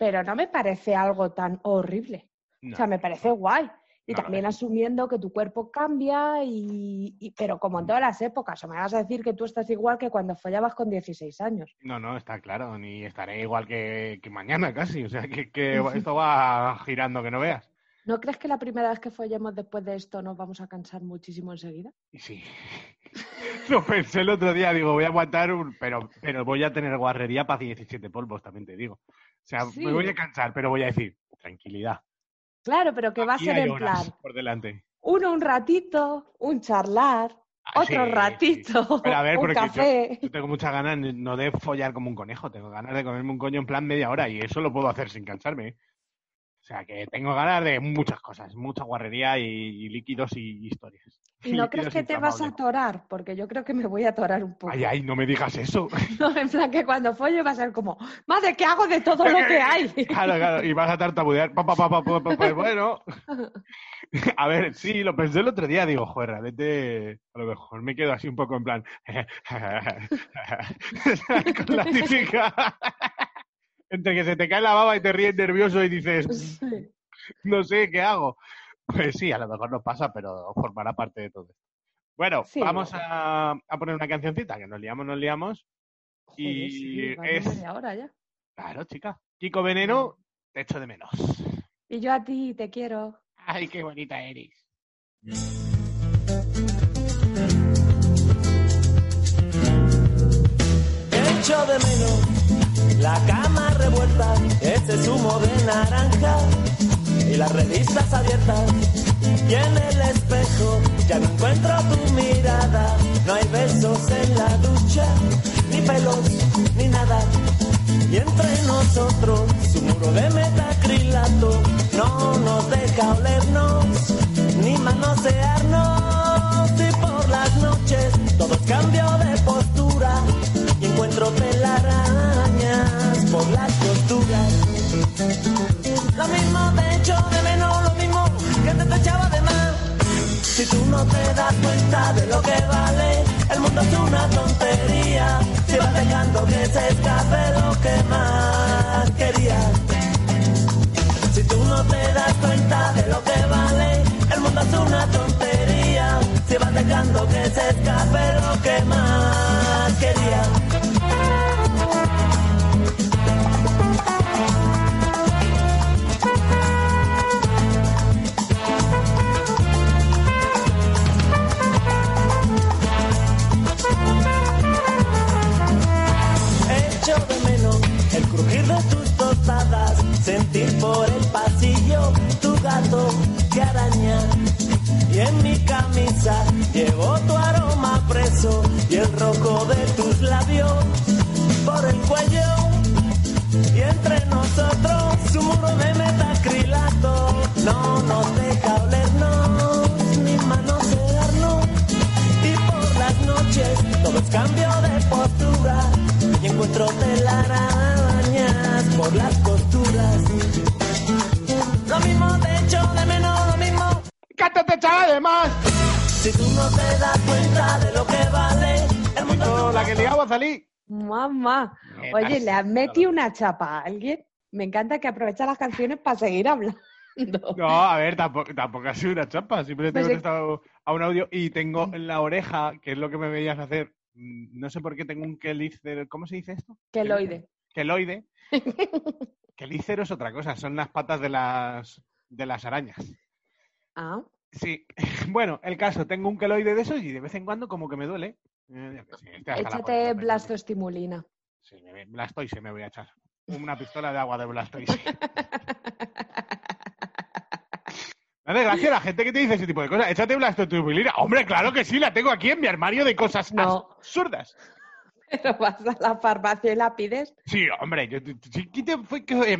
Speaker 5: pero no me parece algo tan horrible.
Speaker 4: No.
Speaker 5: O sea, me parece guay. Y
Speaker 4: No
Speaker 5: también asumiendo que tu cuerpo cambia, y, y- pero como en todas las épocas. O me vas a decir que tú estás igual que cuando follabas con 16 años.
Speaker 4: No, no, está claro, ni estaré igual que, que mañana casi. O sea, que, que esto va girando que no veas.
Speaker 5: ¿No crees que la primera vez que follemos después de esto nos vamos a cansar muchísimo enseguida?
Speaker 4: Sí. Lo pensé el otro día, digo, voy a aguantar un. Pero, pero voy a tener guarrería para 17 polvos, también te digo. O sea,
Speaker 5: Sí.
Speaker 4: me voy a cansar, pero voy a decir, tranquilidad.
Speaker 5: Claro, pero que va a ser en plan,
Speaker 4: por delante.
Speaker 5: uno un ratito, un charlar,
Speaker 4: Ah,
Speaker 5: otro
Speaker 4: sí,
Speaker 5: ratito,
Speaker 4: sí. Pero a ver,
Speaker 5: un
Speaker 4: porque
Speaker 5: café.
Speaker 4: Yo tengo muchas ganas no de follar como un conejo, tengo ganas de comerme un coño en plan media hora y eso lo puedo hacer sin cansarme. ¿eh? O sea, que tengo ganas de muchas cosas, mucha guarrería y, y líquidos y historias.
Speaker 5: ¿Y no crees que te vas a atorar? Porque yo creo que me voy a atorar un poco.
Speaker 4: Ay, ay, no me digas eso.
Speaker 5: No, en plan que cuando folle va a ser como, madre, ¿qué hago de todo lo que hay?
Speaker 4: Claro, claro, y vas a tartamudear. Pa, pa, pa, pa, pues bueno. A ver, sí, lo pensé el otro día, digo, joder, realmente a lo mejor me quedo así un poco en plan. Con la típica. Entre que se te cae la baba y te ríes nervioso y dices, no sé qué hago. Pues sí, a lo mejor nos pasa, pero formará parte de todo esto. Bueno,
Speaker 5: Sí.
Speaker 4: vamos a, a poner una cancioncita, que nos liamos, nos liamos.
Speaker 5: Joder,
Speaker 4: Y
Speaker 5: sí,
Speaker 4: es-
Speaker 5: ya.
Speaker 4: Claro, chica. Kiko Veneno, te echo de menos.
Speaker 5: Y yo a ti te quiero.
Speaker 4: Ay, qué bonita eres.
Speaker 1: Echo de menos la cama revuelta, ese zumo de naranja y las revistas abiertas. Y en el espejo ya no encuentro tu mirada, no hay besos en la ducha, ni pelos, ni nada. Y entre nosotros su muro de metacrilato no nos deja olernos, ni manosearnos. Y por las noches todo cambio de postura y encuentro telarañas por las costuras. Lo mismo te echo de menos, lo mismo que te, echaba de más. Si tú no te das cuenta de lo que vale, el mundo es una tontería. Si vas dejando que se escape lo que más querías. Si tú no te das cuenta de lo que vale, el mundo es una tontería. Si vas dejando que se escape lo que más quería. Y el rojo de tus labios por el cuello. Y entre nosotros un muro de metacrilato no nos deja olernos ni manosearnos. Y por las noches todo es cambio de postura y encuentro telarañas por las costuras. Lo mismo de hecho de menos, lo mismo.
Speaker 4: ¡Cántate, chaval, además!
Speaker 1: Si tú no te das cuenta de lo que vale, el mundo
Speaker 4: No, la que liaba a salir.
Speaker 5: Mamá.
Speaker 4: ¿Qué
Speaker 5: Oye? ¿le has metido una chapa a alguien? Me encanta que aprovecha las canciones para seguir hablando.
Speaker 4: No, a ver, tampoco, tampoco ha sido una chapa. Siempre
Speaker 5: Pues
Speaker 4: tengo
Speaker 5: sí.
Speaker 4: estado a un audio y tengo en la oreja, que es lo que me veías hacer. mm, No sé por qué tengo un quelícero. ¿Cómo se dice esto?
Speaker 5: Queloide.
Speaker 4: Queloide. Quelícero es otra cosa, son las patas de las, de las arañas.
Speaker 5: Ah,
Speaker 4: Sí, bueno, el caso, tengo un queloide de esos y de vez en cuando como que me duele. Eh, la
Speaker 5: échate
Speaker 4: polla,
Speaker 5: blastostimulina.
Speaker 4: Sí, me, Blastoise me voy a echar. Una pistola de agua de Blastoise. Me hace gracia la gente que te dice ese tipo de cosas. Échate Blastoise. Hombre, claro que sí, la tengo aquí en mi armario de cosas
Speaker 5: No.
Speaker 4: absurdas.
Speaker 5: Pero vas a la farmacia y la pides.
Speaker 4: Sí, hombre, yo chiquito fue que...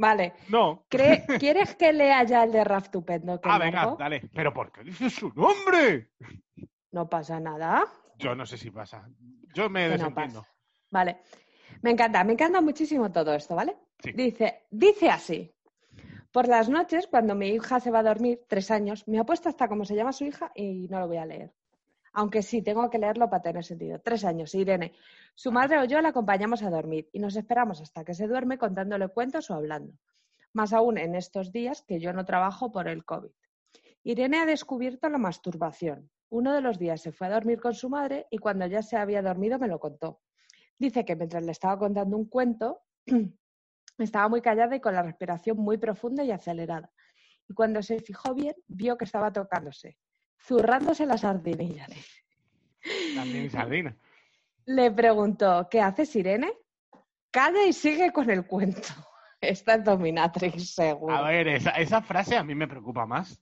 Speaker 5: Vale.
Speaker 4: No.
Speaker 5: ¿Quieres que lea ya el de Raftupendo? Que
Speaker 4: Ah, venga,
Speaker 5: largo?
Speaker 4: dale. ¿Pero por qué dices su nombre?
Speaker 5: No pasa nada.
Speaker 4: Yo no sé si pasa. Yo me
Speaker 5: Que
Speaker 4: desentiendo.
Speaker 5: Vale. Me encanta, me encanta muchísimo todo esto, ¿vale?
Speaker 4: Sí.
Speaker 5: Dice, dice así. Por las noches, cuando mi hija se va a dormir, tres años, me ha puesto hasta cómo se llama su hija y no lo voy a leer. Aunque sí, tengo que leerlo para tener sentido. Tres años, Irene. Su madre o yo la acompañamos a dormir y nos esperamos hasta que se duerme contándole cuentos o hablando. Más aún en estos días que yo no trabajo por el COVID. Irene ha descubierto la masturbación. Uno de los días se fue a dormir con su madre y cuando ya se había dormido me lo contó. Dice que mientras le estaba contando un cuento, estaba muy callada y con la respiración muy profunda y acelerada. Y cuando se fijó bien, vio que estaba tocándose, zurrándose las sardinillas.
Speaker 4: También sardina.
Speaker 5: Le preguntó, ¿qué haces, Irene? Calla y sigue con el cuento. Esta es Dominatrix, seguro.
Speaker 4: A ver, esa, esa frase a mí me preocupa más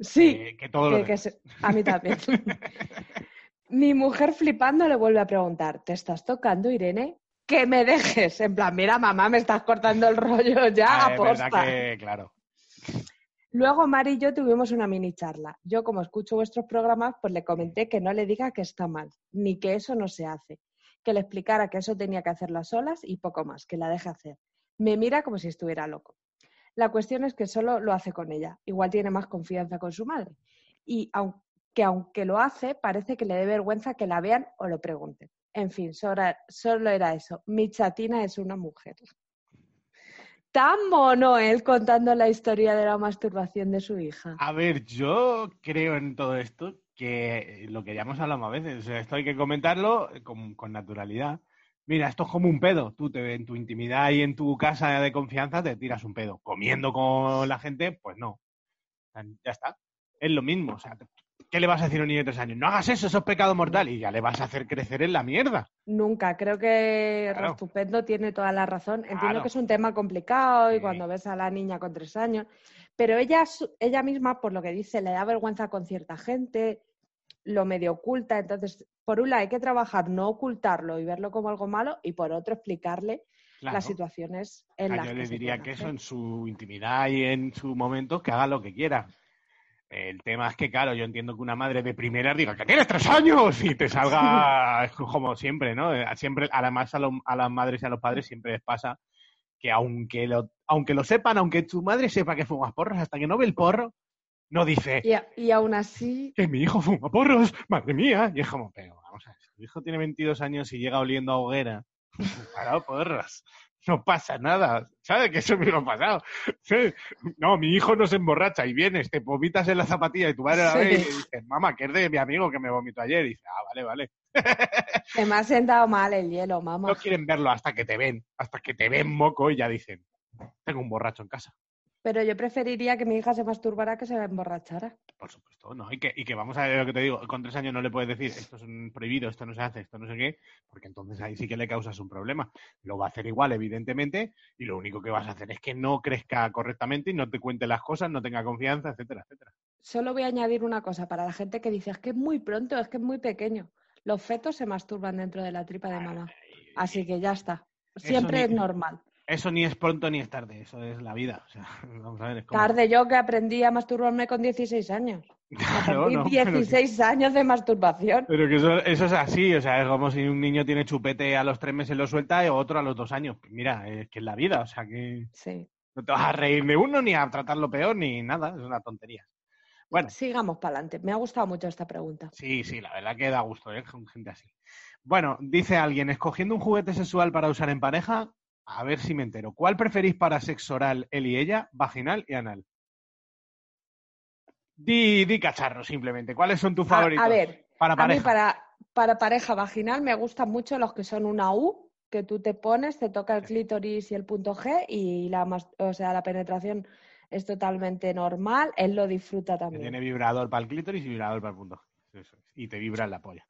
Speaker 5: sí,
Speaker 4: que, que todo lo
Speaker 5: que- se- a mí también. Mi mujer flipando le vuelve a preguntar, ¿te estás tocando, Irene? Que me dejes. En plan, mira, mamá, me estás cortando el rollo ya
Speaker 4: Ah, es verdad que, claro.
Speaker 5: Luego Mari y yo tuvimos una mini charla. Yo, como escucho vuestros programas, pues le comenté que no le diga que está mal, ni que eso no se hace. Que le explicara que eso tenía que hacerlo a solas y poco más, que la deje hacer. Me mira como si estuviera loco. La cuestión es que solo lo hace con ella. Igual tiene más confianza con su madre. Y aunque, aunque lo hace, parece que le dé vergüenza que la vean o lo pregunten. En fin, solo, solo era eso. Mi chatina es una mujer. Tan mono él contando la historia de la masturbación de su hija.
Speaker 4: A ver, yo creo en todo esto que lo que ya hemos hablado a veces, esto hay que comentarlo con, con naturalidad. Mira, esto es como un pedo. Tú te, en tu intimidad y en tu casa de confianza te tiras un pedo. Comiendo con la gente, pues no. Ya está. Es lo mismo. O sea, ¿qué le vas a decir a un niño de tres años? No hagas eso, eso es pecado mortal. Y ya le vas a hacer crecer en la mierda.
Speaker 5: Nunca, creo que
Speaker 4: Claro.
Speaker 5: Rostupendo tiene toda la razón. Entiendo
Speaker 4: Claro.
Speaker 5: que es un tema complicado y
Speaker 4: Sí.
Speaker 5: cuando ves a la niña con tres años, pero ella, ella misma, por lo que dice, le da vergüenza con cierta gente, lo medio oculta. Entonces, por un lado hay que trabajar, no ocultarlo y verlo como algo malo, y por otro explicarle
Speaker 4: Claro.
Speaker 5: las situaciones en
Speaker 4: Ah,
Speaker 5: las
Speaker 4: yo
Speaker 5: que
Speaker 4: le diría que eso en su intimidad y en su momento que haga lo que quiera. El tema es que, claro, yo entiendo que una madre de primeras diga que tienes tres años y te salga como siempre, ¿no? Eh, Siempre, además a, lo- a las madres y a los padres siempre les pasa que aunque lo, aunque lo sepan, aunque tu madre sepa que fumas porros, hasta que no ve el porro, no dice
Speaker 5: Y, a- y aún así,
Speaker 4: que mi hijo fuma porros, madre mía. Y es como, pero vamos a ver, si tu hijo tiene 22 años y llega oliendo a hoguera, para porros. No pasa nada. ¿Sabes? Que eso me lo ha pasado. Sí. No, mi hijo no se emborracha y vienes, te vomitas en la zapatilla y tu madre la
Speaker 5: Sí.
Speaker 4: ve y le dices, mamá, que es de mi amigo que me vomitó ayer. Y dice, ah, vale, vale.
Speaker 5: Que me ha sentado mal el hielo, mamá.
Speaker 4: No quieren verlo hasta que te ven, hasta que te ven moco y ya dicen, tengo un borracho en casa.
Speaker 5: Pero yo preferiría que mi hija se masturbara que se emborrachara.
Speaker 4: Por supuesto, ¿no? Y que, y que vamos a ver lo que te digo, con tres años no le puedes decir esto es un prohibido, esto no se hace, esto no sé qué, porque entonces ahí sí que le causas un problema. Lo va a hacer igual, evidentemente, y lo único que vas a hacer es que no crezca correctamente y no te cuente las cosas, no tenga confianza, etcétera, etcétera.
Speaker 5: Solo voy a añadir una cosa para la gente que dice es que es muy pronto, es que es muy pequeño. Los fetos se masturban dentro de la tripa de mamá. Así que ya está. Siempre
Speaker 4: ni-
Speaker 5: es normal.
Speaker 4: Eso ni es pronto ni es tarde, eso es la vida. O sea, vamos a ver, es como...
Speaker 5: Tarde yo que aprendí a masturbarme con 16 años.
Speaker 4: Claro,
Speaker 5: Aprendí
Speaker 4: ¿no? Pero que-
Speaker 5: 16 años de masturbación.
Speaker 4: Pero que eso, eso es así, o sea, es como si un niño tiene chupete a los tres meses lo suelta y otro a los dos años. Mira, es que es la vida, o sea que
Speaker 5: Sí.
Speaker 4: no te vas a reír de uno ni a tratarlo peor ni nada, es una tontería. Bueno,
Speaker 5: Sigamos para adelante. Me ha gustado mucho esta pregunta.
Speaker 4: sí, sí, la verdad que da gusto, ¿eh? Con gente así. Bueno, dice alguien, escogiendo un juguete sexual para usar en pareja, a ver si me entero. ¿Cuál preferís para sexo oral, él y ella, vaginal y anal? Di, di cacharro, simplemente. ¿Cuáles son tus
Speaker 5: A,
Speaker 4: favoritos?
Speaker 5: a ver,
Speaker 4: para
Speaker 5: a
Speaker 4: pareja.
Speaker 5: mí para, para pareja vaginal me gustan mucho los que son una U, que tú te pones, te toca el clítoris y el punto G y la, o sea, la penetración es totalmente normal. Él lo disfruta también.
Speaker 4: tiene vibrador para el clítoris y vibrador para el punto. G. Eso es. Y te vibra en la polla.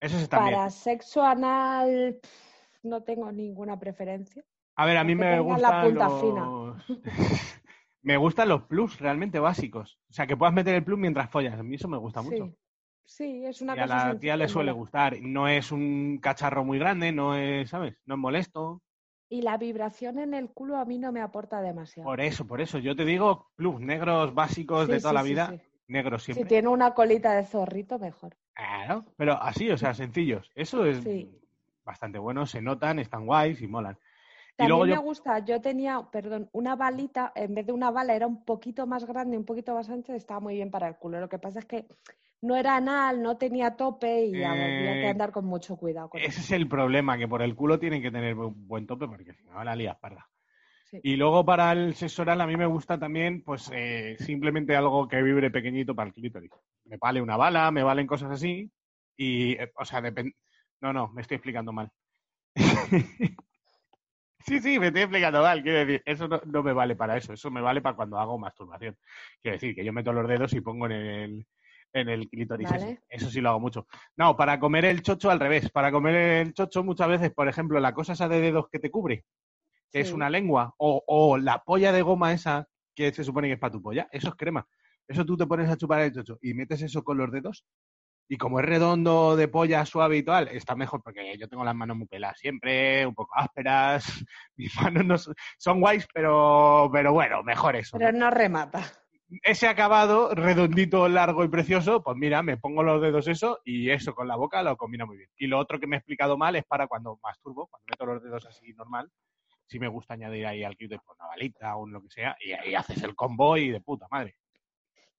Speaker 4: Eso está bien.
Speaker 5: Para sexo anal pff, no tengo ninguna preferencia.
Speaker 4: A ver, a mí me
Speaker 5: la punta
Speaker 4: los... me gustan los plus realmente básicos. O sea, que puedas meter el plus mientras follas. A mí eso me gusta mucho.
Speaker 5: Sí, es una
Speaker 4: Y a
Speaker 5: cosa
Speaker 4: la
Speaker 5: sencilla
Speaker 4: tía le suele gustar. No es un cacharro muy grande, no es, ¿sabes? No es molesto.
Speaker 5: Y la vibración en el culo a mí no me aporta demasiado.
Speaker 4: Por eso, por eso. Yo te digo plus, negros básicos de toda
Speaker 5: sí,
Speaker 4: la vida. Negros
Speaker 5: Si
Speaker 4: siempre.
Speaker 5: tiene una colita de zorrito, mejor.
Speaker 4: Claro, pero así, o sea, sencillos. Eso es
Speaker 5: Sí.
Speaker 4: Bastante bueno, se notan, están guays y molan. Y
Speaker 5: También
Speaker 4: luego
Speaker 5: me
Speaker 4: yo,
Speaker 5: gusta, yo tenía, perdón, una balita, en vez de una bala era un poquito más grande, un poquito más ancha, estaba muy bien para el culo. Lo que pasa es que no era anal, no tenía tope y había que
Speaker 4: Eh,
Speaker 5: andar con mucho cuidado con
Speaker 4: ese
Speaker 5: eso.
Speaker 4: es el problema, que por el culo tienen que tener bu- buen tope, porque si no la lías parda.
Speaker 5: Sí.
Speaker 4: Y luego para el sexo oral a mí me gusta también, pues eh, simplemente algo que vibre pequeñito para el clítoris. Me vale una bala, me valen cosas así. Y, eh, o sea, depende. No, no, me estoy explicando mal. sí, sí, me estoy explicando mal. Quiero decir, eso no, no me vale para eso. Eso me vale para cuando hago masturbación. Quiero decir, que yo meto los dedos y pongo en el, en el clítoris. eso.
Speaker 5: Vale.
Speaker 4: Eso sí lo hago mucho. No, para comer el chocho al revés. Para comer el chocho muchas veces, por ejemplo, la cosa esa de dedos que te cubre que es una lengua, o, o la polla de goma esa que se supone que es para tu polla, eso es crema. Eso tú te pones a chupar el chocho y metes eso con los dedos, y como es redondo, de polla, suave y tal, está mejor, porque yo tengo las manos muy peladas siempre, un poco ásperas, mis manos no son, son guays, pero, pero bueno, mejor eso.
Speaker 5: Pero
Speaker 4: ¿no?
Speaker 5: remata.
Speaker 4: Ese acabado, redondito, largo y precioso, pues mira, me pongo los dedos eso y eso con la boca lo combina muy bien. Y lo otro que me he explicado mal es para cuando masturbo, cuando meto los dedos así normal, sí me gusta añadir ahí al clítoris una balita o un lo que sea, y ahí haces el combo y de puta madre.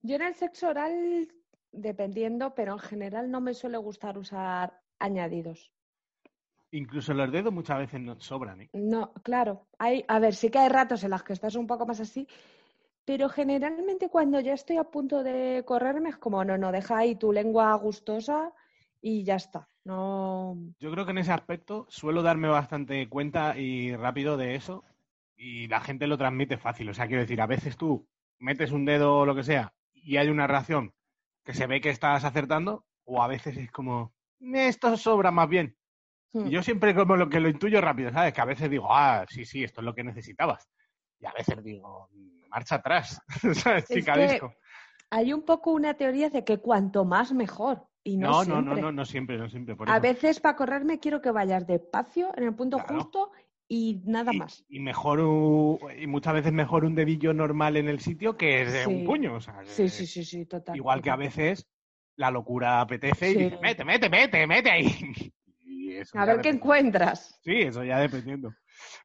Speaker 5: Yo en el sexo oral, dependiendo, pero en general no me suele gustar usar añadidos.
Speaker 4: Incluso los dedos muchas veces no sobran, ¿eh?
Speaker 5: No, claro. Hay, a ver, sí que hay ratos en los que estás un poco más así, pero generalmente cuando ya estoy a punto de correrme es como, no, no, deja ahí tu lengua gustosa y ya está. No.
Speaker 4: Yo creo que en ese aspecto suelo darme bastante cuenta y rápido de eso y la gente lo transmite fácil. O sea, quiero decir, a veces tú metes un dedo o lo que sea y hay una reacción que se ve que estás acertando o a veces es como, esto sobra más bien.
Speaker 5: Hmm.
Speaker 4: Y yo siempre como lo que lo intuyo rápido, ¿sabes? Que a veces digo, ah, sí, sí, esto es lo que necesitabas. Y a veces digo, marcha atrás, ¿sabes?
Speaker 5: Es
Speaker 4: Chica
Speaker 5: que
Speaker 4: disco.
Speaker 5: Hay un poco una teoría de que cuanto más mejor. Y no,
Speaker 4: No, no,
Speaker 5: siempre.
Speaker 4: no, no, no siempre, no siempre. Por
Speaker 5: A
Speaker 4: eso.
Speaker 5: veces para correrme quiero que vayas despacio, en el punto
Speaker 4: Claro.
Speaker 5: justo y nada
Speaker 4: y,
Speaker 5: más.
Speaker 4: y mejor u- y muchas veces mejor un dedillo normal en el sitio que un puño. o sea, que-
Speaker 5: Sí, sí, sí, sí, total.
Speaker 4: Igual que a veces la locura apetece y dice, mete, mete, mete, mete ahí. Y eso
Speaker 5: A ver qué encuentras.
Speaker 4: Sí, eso ya dependiendo.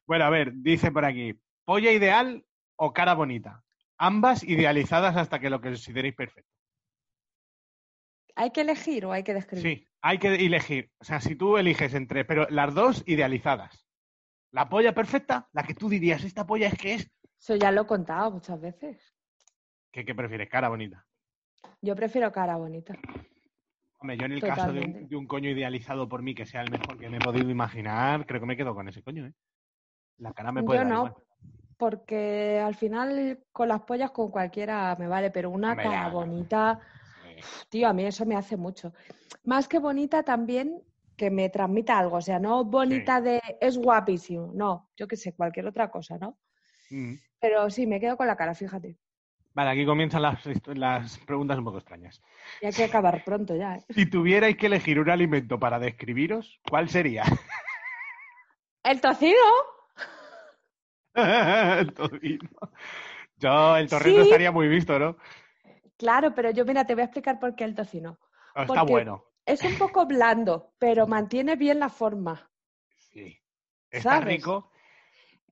Speaker 4: Bueno, a ver, dice por aquí, polla ideal o cara bonita. Ambas idealizadas hasta que lo consideréis perfecto.
Speaker 5: ¿Hay que elegir o hay que describir?
Speaker 4: Sí, hay que elegir. O sea, si tú eliges entre, pero las dos idealizadas. La polla perfecta, la que tú dirías, esta polla es que es.
Speaker 5: Eso ya lo he contado muchas veces.
Speaker 4: ¿Qué, qué prefieres? Cara bonita.
Speaker 5: Yo prefiero cara bonita.
Speaker 4: Hombre, yo en el caso de un,
Speaker 5: Totalmente.
Speaker 4: de un coño idealizado por mí que sea el mejor que me he podido imaginar, creo que me quedo con ese coño, ¿eh? La cara me puede
Speaker 5: Yo
Speaker 4: dar
Speaker 5: no,
Speaker 4: igual.
Speaker 5: porque al final con las pollas con cualquiera me vale, pero una
Speaker 4: Hombre,
Speaker 5: cara
Speaker 4: ya.
Speaker 5: bonita, tío, a mí eso me hace mucho. Más que bonita también que me transmita algo, o sea, no bonita de es guapísimo, no, yo qué sé, cualquier otra cosa, ¿no?
Speaker 4: mm.
Speaker 5: Pero sí, me quedo con la cara, fíjate.
Speaker 4: Vale, aquí comienzan las, las preguntas un poco extrañas.
Speaker 5: Y hay que acabar pronto ya, ¿eh?
Speaker 4: Si tuvierais que elegir un alimento para describiros, ¿cuál sería?
Speaker 5: El tocino,
Speaker 4: el tocino. Yo, el torrento
Speaker 5: Sí.
Speaker 4: estaría muy visto, ¿no?
Speaker 5: claro, pero yo mira, te voy a explicar por qué el tocino.
Speaker 4: Está
Speaker 5: Porque-
Speaker 4: bueno.
Speaker 5: Es un poco blando, pero mantiene bien la forma.
Speaker 4: Sí. Está
Speaker 5: ¿Sabes?
Speaker 4: rico.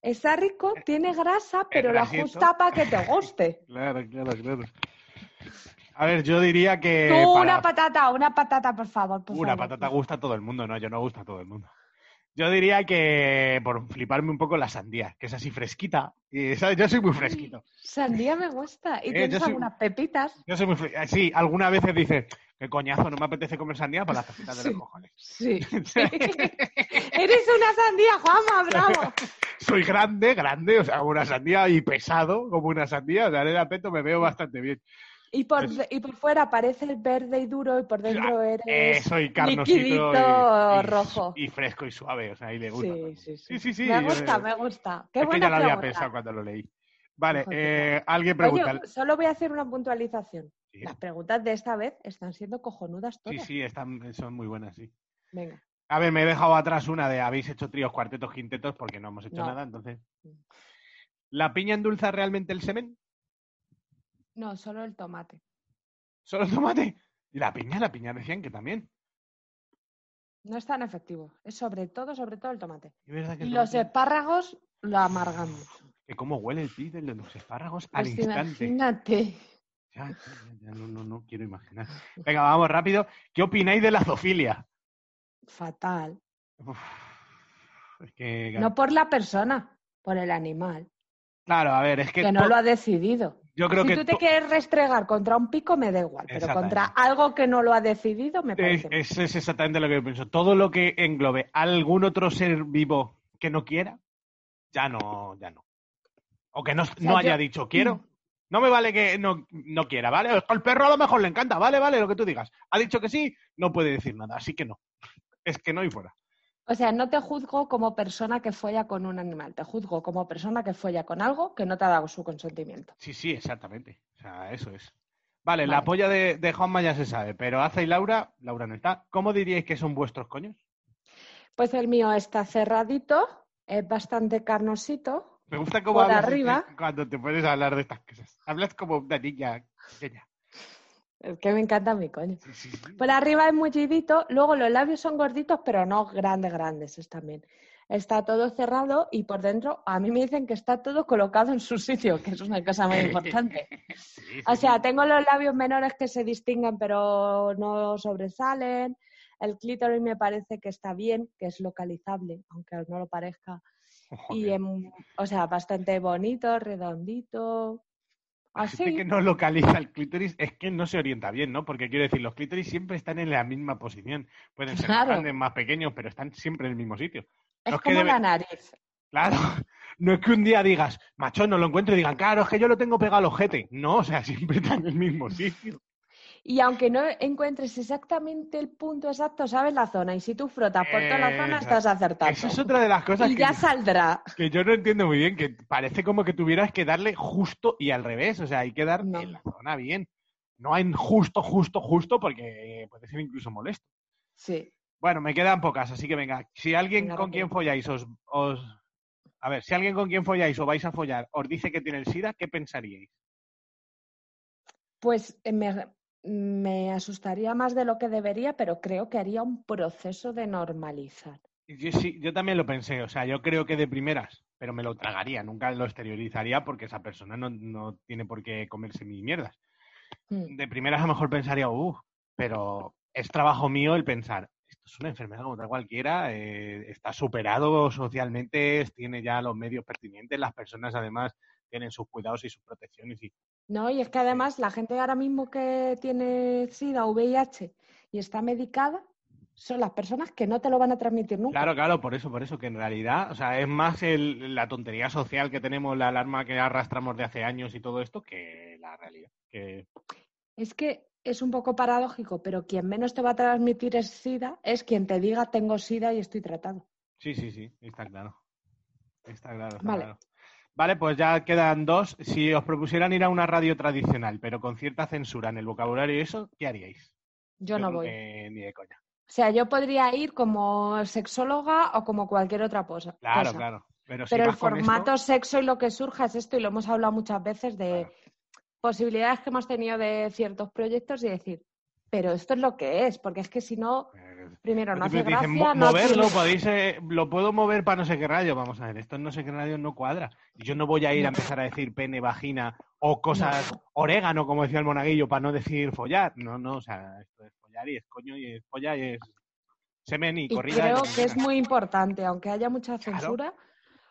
Speaker 5: Está rico, tiene grasa, pero la
Speaker 4: grasiento.
Speaker 5: justa para que te guste.
Speaker 4: Claro, claro, claro. A ver, yo diría que.
Speaker 5: Tú,
Speaker 4: Eh, para-
Speaker 5: una patata, una patata, por favor. por
Speaker 4: Una
Speaker 5: favor.
Speaker 4: patata gusta a todo el mundo, no, yo no gusta a todo el mundo. Yo diría que, por fliparme un poco, la sandía, que es así fresquita. Y, ¿sabes? Yo soy muy fresquito.
Speaker 5: Sandía me gusta. Y
Speaker 4: Eh,
Speaker 5: tienes
Speaker 4: soy-
Speaker 5: algunas pepitas.
Speaker 4: Yo soy muy fre- eh, Sí, algunas veces dice, qué coñazo, no me apetece comer sandía para las tapitas de los cojones.
Speaker 5: Sí. Eres una sandía, Juanma, bravo.
Speaker 4: Soy grande, grande, o sea, una sandía y pesado como una sandía. O sea, en el aspecto me veo bastante bien.
Speaker 5: Y por,
Speaker 4: Es-
Speaker 5: y por fuera parece verde y duro y por dentro eres...
Speaker 4: carnosito
Speaker 5: liquidito
Speaker 4: y, y-
Speaker 5: rojo.
Speaker 4: y fresco y suave, o sea, ahí le gusta.
Speaker 5: Sí, sí, sí.
Speaker 4: Sí, sí, sí,
Speaker 5: Me
Speaker 4: yo-
Speaker 5: gusta, me gusta. Qué
Speaker 4: es que
Speaker 5: buena
Speaker 4: ya lo había
Speaker 5: pregunta.
Speaker 4: pensado cuando lo leí. Vale, eh, alguien pregunta.
Speaker 5: Oye, solo voy a hacer una puntualización.
Speaker 4: Sí,
Speaker 5: Las preguntas de esta vez están siendo cojonudas
Speaker 4: sí,
Speaker 5: todas.
Speaker 4: sí, están, son muy buenas, sí.
Speaker 5: Venga.
Speaker 4: A ver, me he dejado atrás una de habéis hecho tríos, cuartetos, quintetos porque no hemos hecho
Speaker 5: No.
Speaker 4: nada, entonces. ¿La piña endulza realmente el semen?
Speaker 5: No, solo el tomate.
Speaker 4: ¿Solo el tomate? Y la piña, la piña decían que también.
Speaker 5: No es tan efectivo. Es sobre todo, sobre todo el tomate.
Speaker 4: Es verdad que
Speaker 5: Y
Speaker 4: el
Speaker 5: los
Speaker 4: tomate-
Speaker 5: espárragos lo amargan mucho.
Speaker 4: que cómo huele el pis de los espárragos al
Speaker 5: Pues
Speaker 4: instante.
Speaker 5: imagínate.
Speaker 4: Ya, ya, ya, no, no, no quiero imaginar. Venga, vamos rápido. ¿Qué opináis de la zoofilia?
Speaker 5: Fatal.
Speaker 4: Uf, es que,
Speaker 5: No por la persona, por el animal,
Speaker 4: claro, a ver, es que,
Speaker 5: que no lo ha decidido.
Speaker 4: Yo creo
Speaker 5: si
Speaker 4: que
Speaker 5: tú te quieres restregar contra un pico, me da igual, pero contra algo que no lo ha decidido, me
Speaker 4: es,
Speaker 5: parece. mal.
Speaker 4: es- es exactamente lo que yo pienso. Todo lo que englobe algún otro ser vivo que no quiera, ya no, ya no. O que no,
Speaker 5: sea,
Speaker 4: no haya
Speaker 5: yo-
Speaker 4: dicho quiero. No me vale que no, no quiera, ¿vale? El perro a lo mejor le encanta, vale, vale, lo que tú digas. Ha dicho que sí, no puede decir nada, así que no. Es que no y fuera.
Speaker 5: O sea, no te juzgo como persona que folla con un animal, te juzgo como persona que folla con algo que no te ha dado su consentimiento.
Speaker 4: Sí, sí, exactamente. O sea, eso es. Vale, la polla de, de Juanma ya se sabe, pero Aza y Laura, Laura no está. ¿Cómo diríais que son vuestros coños?
Speaker 5: Pues el mío está cerradito, es bastante carnosito.
Speaker 4: Me gusta cómo
Speaker 5: Por
Speaker 4: hablas
Speaker 5: arriba.
Speaker 4: cuando te pones a hablar de estas cosas. Hablas como una niña pequeña.
Speaker 5: Es que me encanta mi coño.
Speaker 4: Sí, sí, sí.
Speaker 5: Por arriba es mullidito, luego los labios son gorditos, pero no grandes, grandes es también. Está todo cerrado y por dentro a mí me dicen que está todo colocado en su sitio, que es una cosa muy importante.
Speaker 4: Sí,
Speaker 5: O sea, tengo los labios menores que se distinguen pero no sobresalen. El clítoris me parece que está bien, que es localizable, aunque no lo parezca. Y,
Speaker 4: Joder.
Speaker 5: em, o sea, bastante bonito, redondito. Así.
Speaker 4: que no localiza el clítoris es que no se orienta bien, ¿no? Porque quiero decir, los clítoris siempre están en la misma posición. Pueden ser más grandes, más pequeños, pero están siempre en el mismo sitio.
Speaker 5: Es
Speaker 4: no es que
Speaker 5: como
Speaker 4: debe-
Speaker 5: la nariz.
Speaker 4: Claro, no es que un día digas, macho, no lo encuentro y digan, claro, es que yo lo tengo pegado al ojete. No, o sea, siempre está en el mismo sitio.
Speaker 5: Y aunque no encuentres exactamente el punto exacto, sabes la zona. Y si tú frotas por toda la zona,
Speaker 4: Exacto.
Speaker 5: estás acertando.
Speaker 4: Esa es otra de las cosas
Speaker 5: y
Speaker 4: que,
Speaker 5: ya saldrá.
Speaker 4: que yo no entiendo muy bien, que parece como que tuvieras que darle justo y al revés, o sea, hay que dar
Speaker 5: No.
Speaker 4: en la zona bien. No en justo, justo, justo, porque puede ser incluso molesto.
Speaker 5: Sí.
Speaker 4: Bueno, me quedan pocas, así que venga, si alguien
Speaker 5: Venga,
Speaker 4: con quien folláis os, os... A ver, si alguien con quien folláis o vais a follar os dice que tiene el SIDA, ¿qué pensaríais?
Speaker 5: Pues eh, me, me asustaría más de lo que debería, pero creo que haría un proceso de normalizar.
Speaker 4: Yo, sí, yo también lo pensé, o sea, yo creo que de primeras, pero me lo tragaría, nunca lo exteriorizaría porque esa persona no, no tiene por qué comerse mis mierdas.
Speaker 5: Mm.
Speaker 4: De primeras a lo mejor pensaría, uff, pero es trabajo mío el pensar, esto es una enfermedad como tal cualquiera, eh, está superado socialmente, tiene ya los medios pertinentes, las personas además tienen sus cuidados y sus protecciones. Y...
Speaker 5: No, y es que además la gente ahora mismo que tiene SIDA o VIH y está medicada son las personas que no te lo van a transmitir nunca.
Speaker 4: Claro, claro, por eso, por eso, que en realidad, o sea, es más el- la tontería social que tenemos, la alarma que arrastramos de hace años y todo esto, que la realidad. Que
Speaker 5: Es que es un poco paradójico, pero quien menos te va a transmitir es SIDA es quien te diga tengo SIDA y estoy tratado.
Speaker 4: Sí, sí, sí, está claro. Está claro, está
Speaker 5: Vale.
Speaker 4: claro. Vale, pues ya quedan dos. Si os propusieran ir a una radio tradicional, pero con cierta censura en el vocabulario y eso, ¿qué haríais?
Speaker 5: Yo no voy.
Speaker 4: ni de coña.
Speaker 5: O sea, yo podría ir como sexóloga o como cualquier otra cosa.
Speaker 4: Claro, claro. Pero, si
Speaker 5: Pero el
Speaker 4: esto-
Speaker 5: formato sexo y lo que surja es esto, y lo hemos hablado muchas veces de
Speaker 4: Claro.
Speaker 5: posibilidades que hemos tenido de ciertos proyectos y decir, pero esto es lo que es, porque es que si no, primero no hace
Speaker 4: dicen,
Speaker 5: gracia,
Speaker 4: "Mo-
Speaker 5: no
Speaker 4: moverlo,
Speaker 5: tiene-
Speaker 4: podéis, eh, lo puedo mover para no sé qué radio. Vamos a ver, esto en no sé qué radio no cuadra. Y yo no voy a ir a empezar a decir pene, vagina o cosas, orégano, como decía el monaguillo, para no decir follar. No, no, o sea, esto es follar y es coño y es polla y es semen y
Speaker 5: Y
Speaker 4: corrida.
Speaker 5: creo
Speaker 4: y
Speaker 5: que es muy importante, aunque haya mucha
Speaker 4: Claro.
Speaker 5: censura,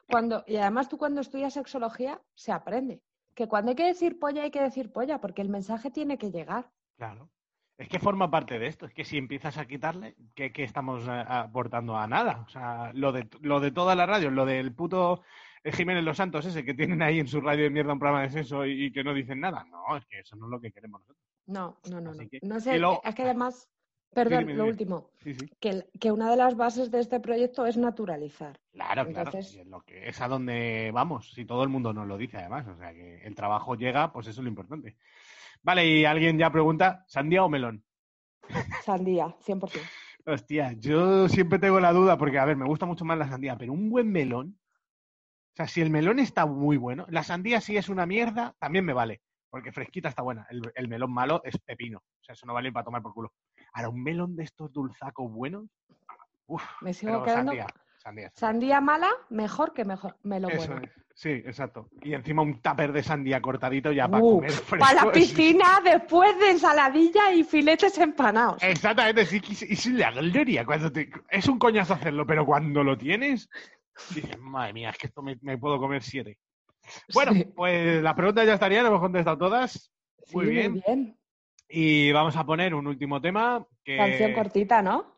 Speaker 5: cuando, y además tú cuando estudias sexología se aprende que cuando hay que decir polla hay que decir polla, porque el mensaje tiene que llegar.
Speaker 4: Claro. Es que forma parte de esto. Es que si empiezas a quitarle, ¿qué, qué estamos eh, aportando a nada? O sea, lo de, lo de toda la radio, lo del puto eh, Jiménez Los Santos ese que tienen ahí en su radio de mierda un programa de sexo y, y que no dicen nada. No, es que eso no es lo que queremos nosotros.
Speaker 5: No, no, no, no.
Speaker 4: Que-
Speaker 5: sé,
Speaker 4: luego-
Speaker 5: es que además, perdón,
Speaker 4: dime,
Speaker 5: lo último,
Speaker 4: Sí, sí.
Speaker 5: que, que una de las bases de este proyecto es naturalizar.
Speaker 4: Claro, claro.
Speaker 5: Entonces-
Speaker 4: y es, lo que, es a donde vamos. Si todo el mundo nos lo dice, además. O sea, que el trabajo llega, pues eso es lo importante. Vale, y alguien ya pregunta, ¿sandía o melón?
Speaker 5: Sandía, 100%.
Speaker 4: Hostia, yo siempre tengo la duda porque, a ver, me gusta mucho más la sandía, pero un buen melón, o sea, si el melón está muy bueno, la sandía si es una mierda, también me vale, porque fresquita está buena. El, el melón malo es pepino, o sea, eso no vale para tomar por culo. Ahora, un melón de estos dulzacos buenos, uff,
Speaker 5: Me sigo quedando.
Speaker 4: sandía, sandía.
Speaker 5: Sandía mala, mejor que mejor. Me lo bueno.
Speaker 4: es, sí, exacto. Y encima un tupper de sandía cortadito ya para
Speaker 5: Uh,
Speaker 4: comer fresco.
Speaker 5: para la piscina después de ensaladilla y filetes empanados.
Speaker 4: Exactamente, sí, es- la gloria. Cuando te... Es un coñazo hacerlo, pero cuando lo tienes, dices, madre mía, es que esto me, me puedo comer siete. Bueno,
Speaker 5: Sí.
Speaker 4: pues las preguntas ya estarían, hemos contestado todas.
Speaker 5: Sí,
Speaker 4: Muy bien. Y vamos a poner un último tema que...
Speaker 5: Canción cortita, ¿no?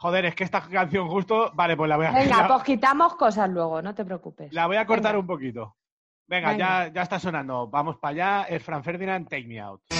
Speaker 4: Joder, es que esta canción justo... Vale, pues la voy a,
Speaker 5: Venga,
Speaker 4: la,
Speaker 5: pues quitamos cosas luego, no te preocupes.
Speaker 4: la voy a cortar
Speaker 5: Venga.
Speaker 4: un poquito. Venga,
Speaker 5: Venga.
Speaker 4: Ya, ya está sonando. Vamos para allá. Es Fran Ferdinand, Take Me Out.
Speaker 7: Sí,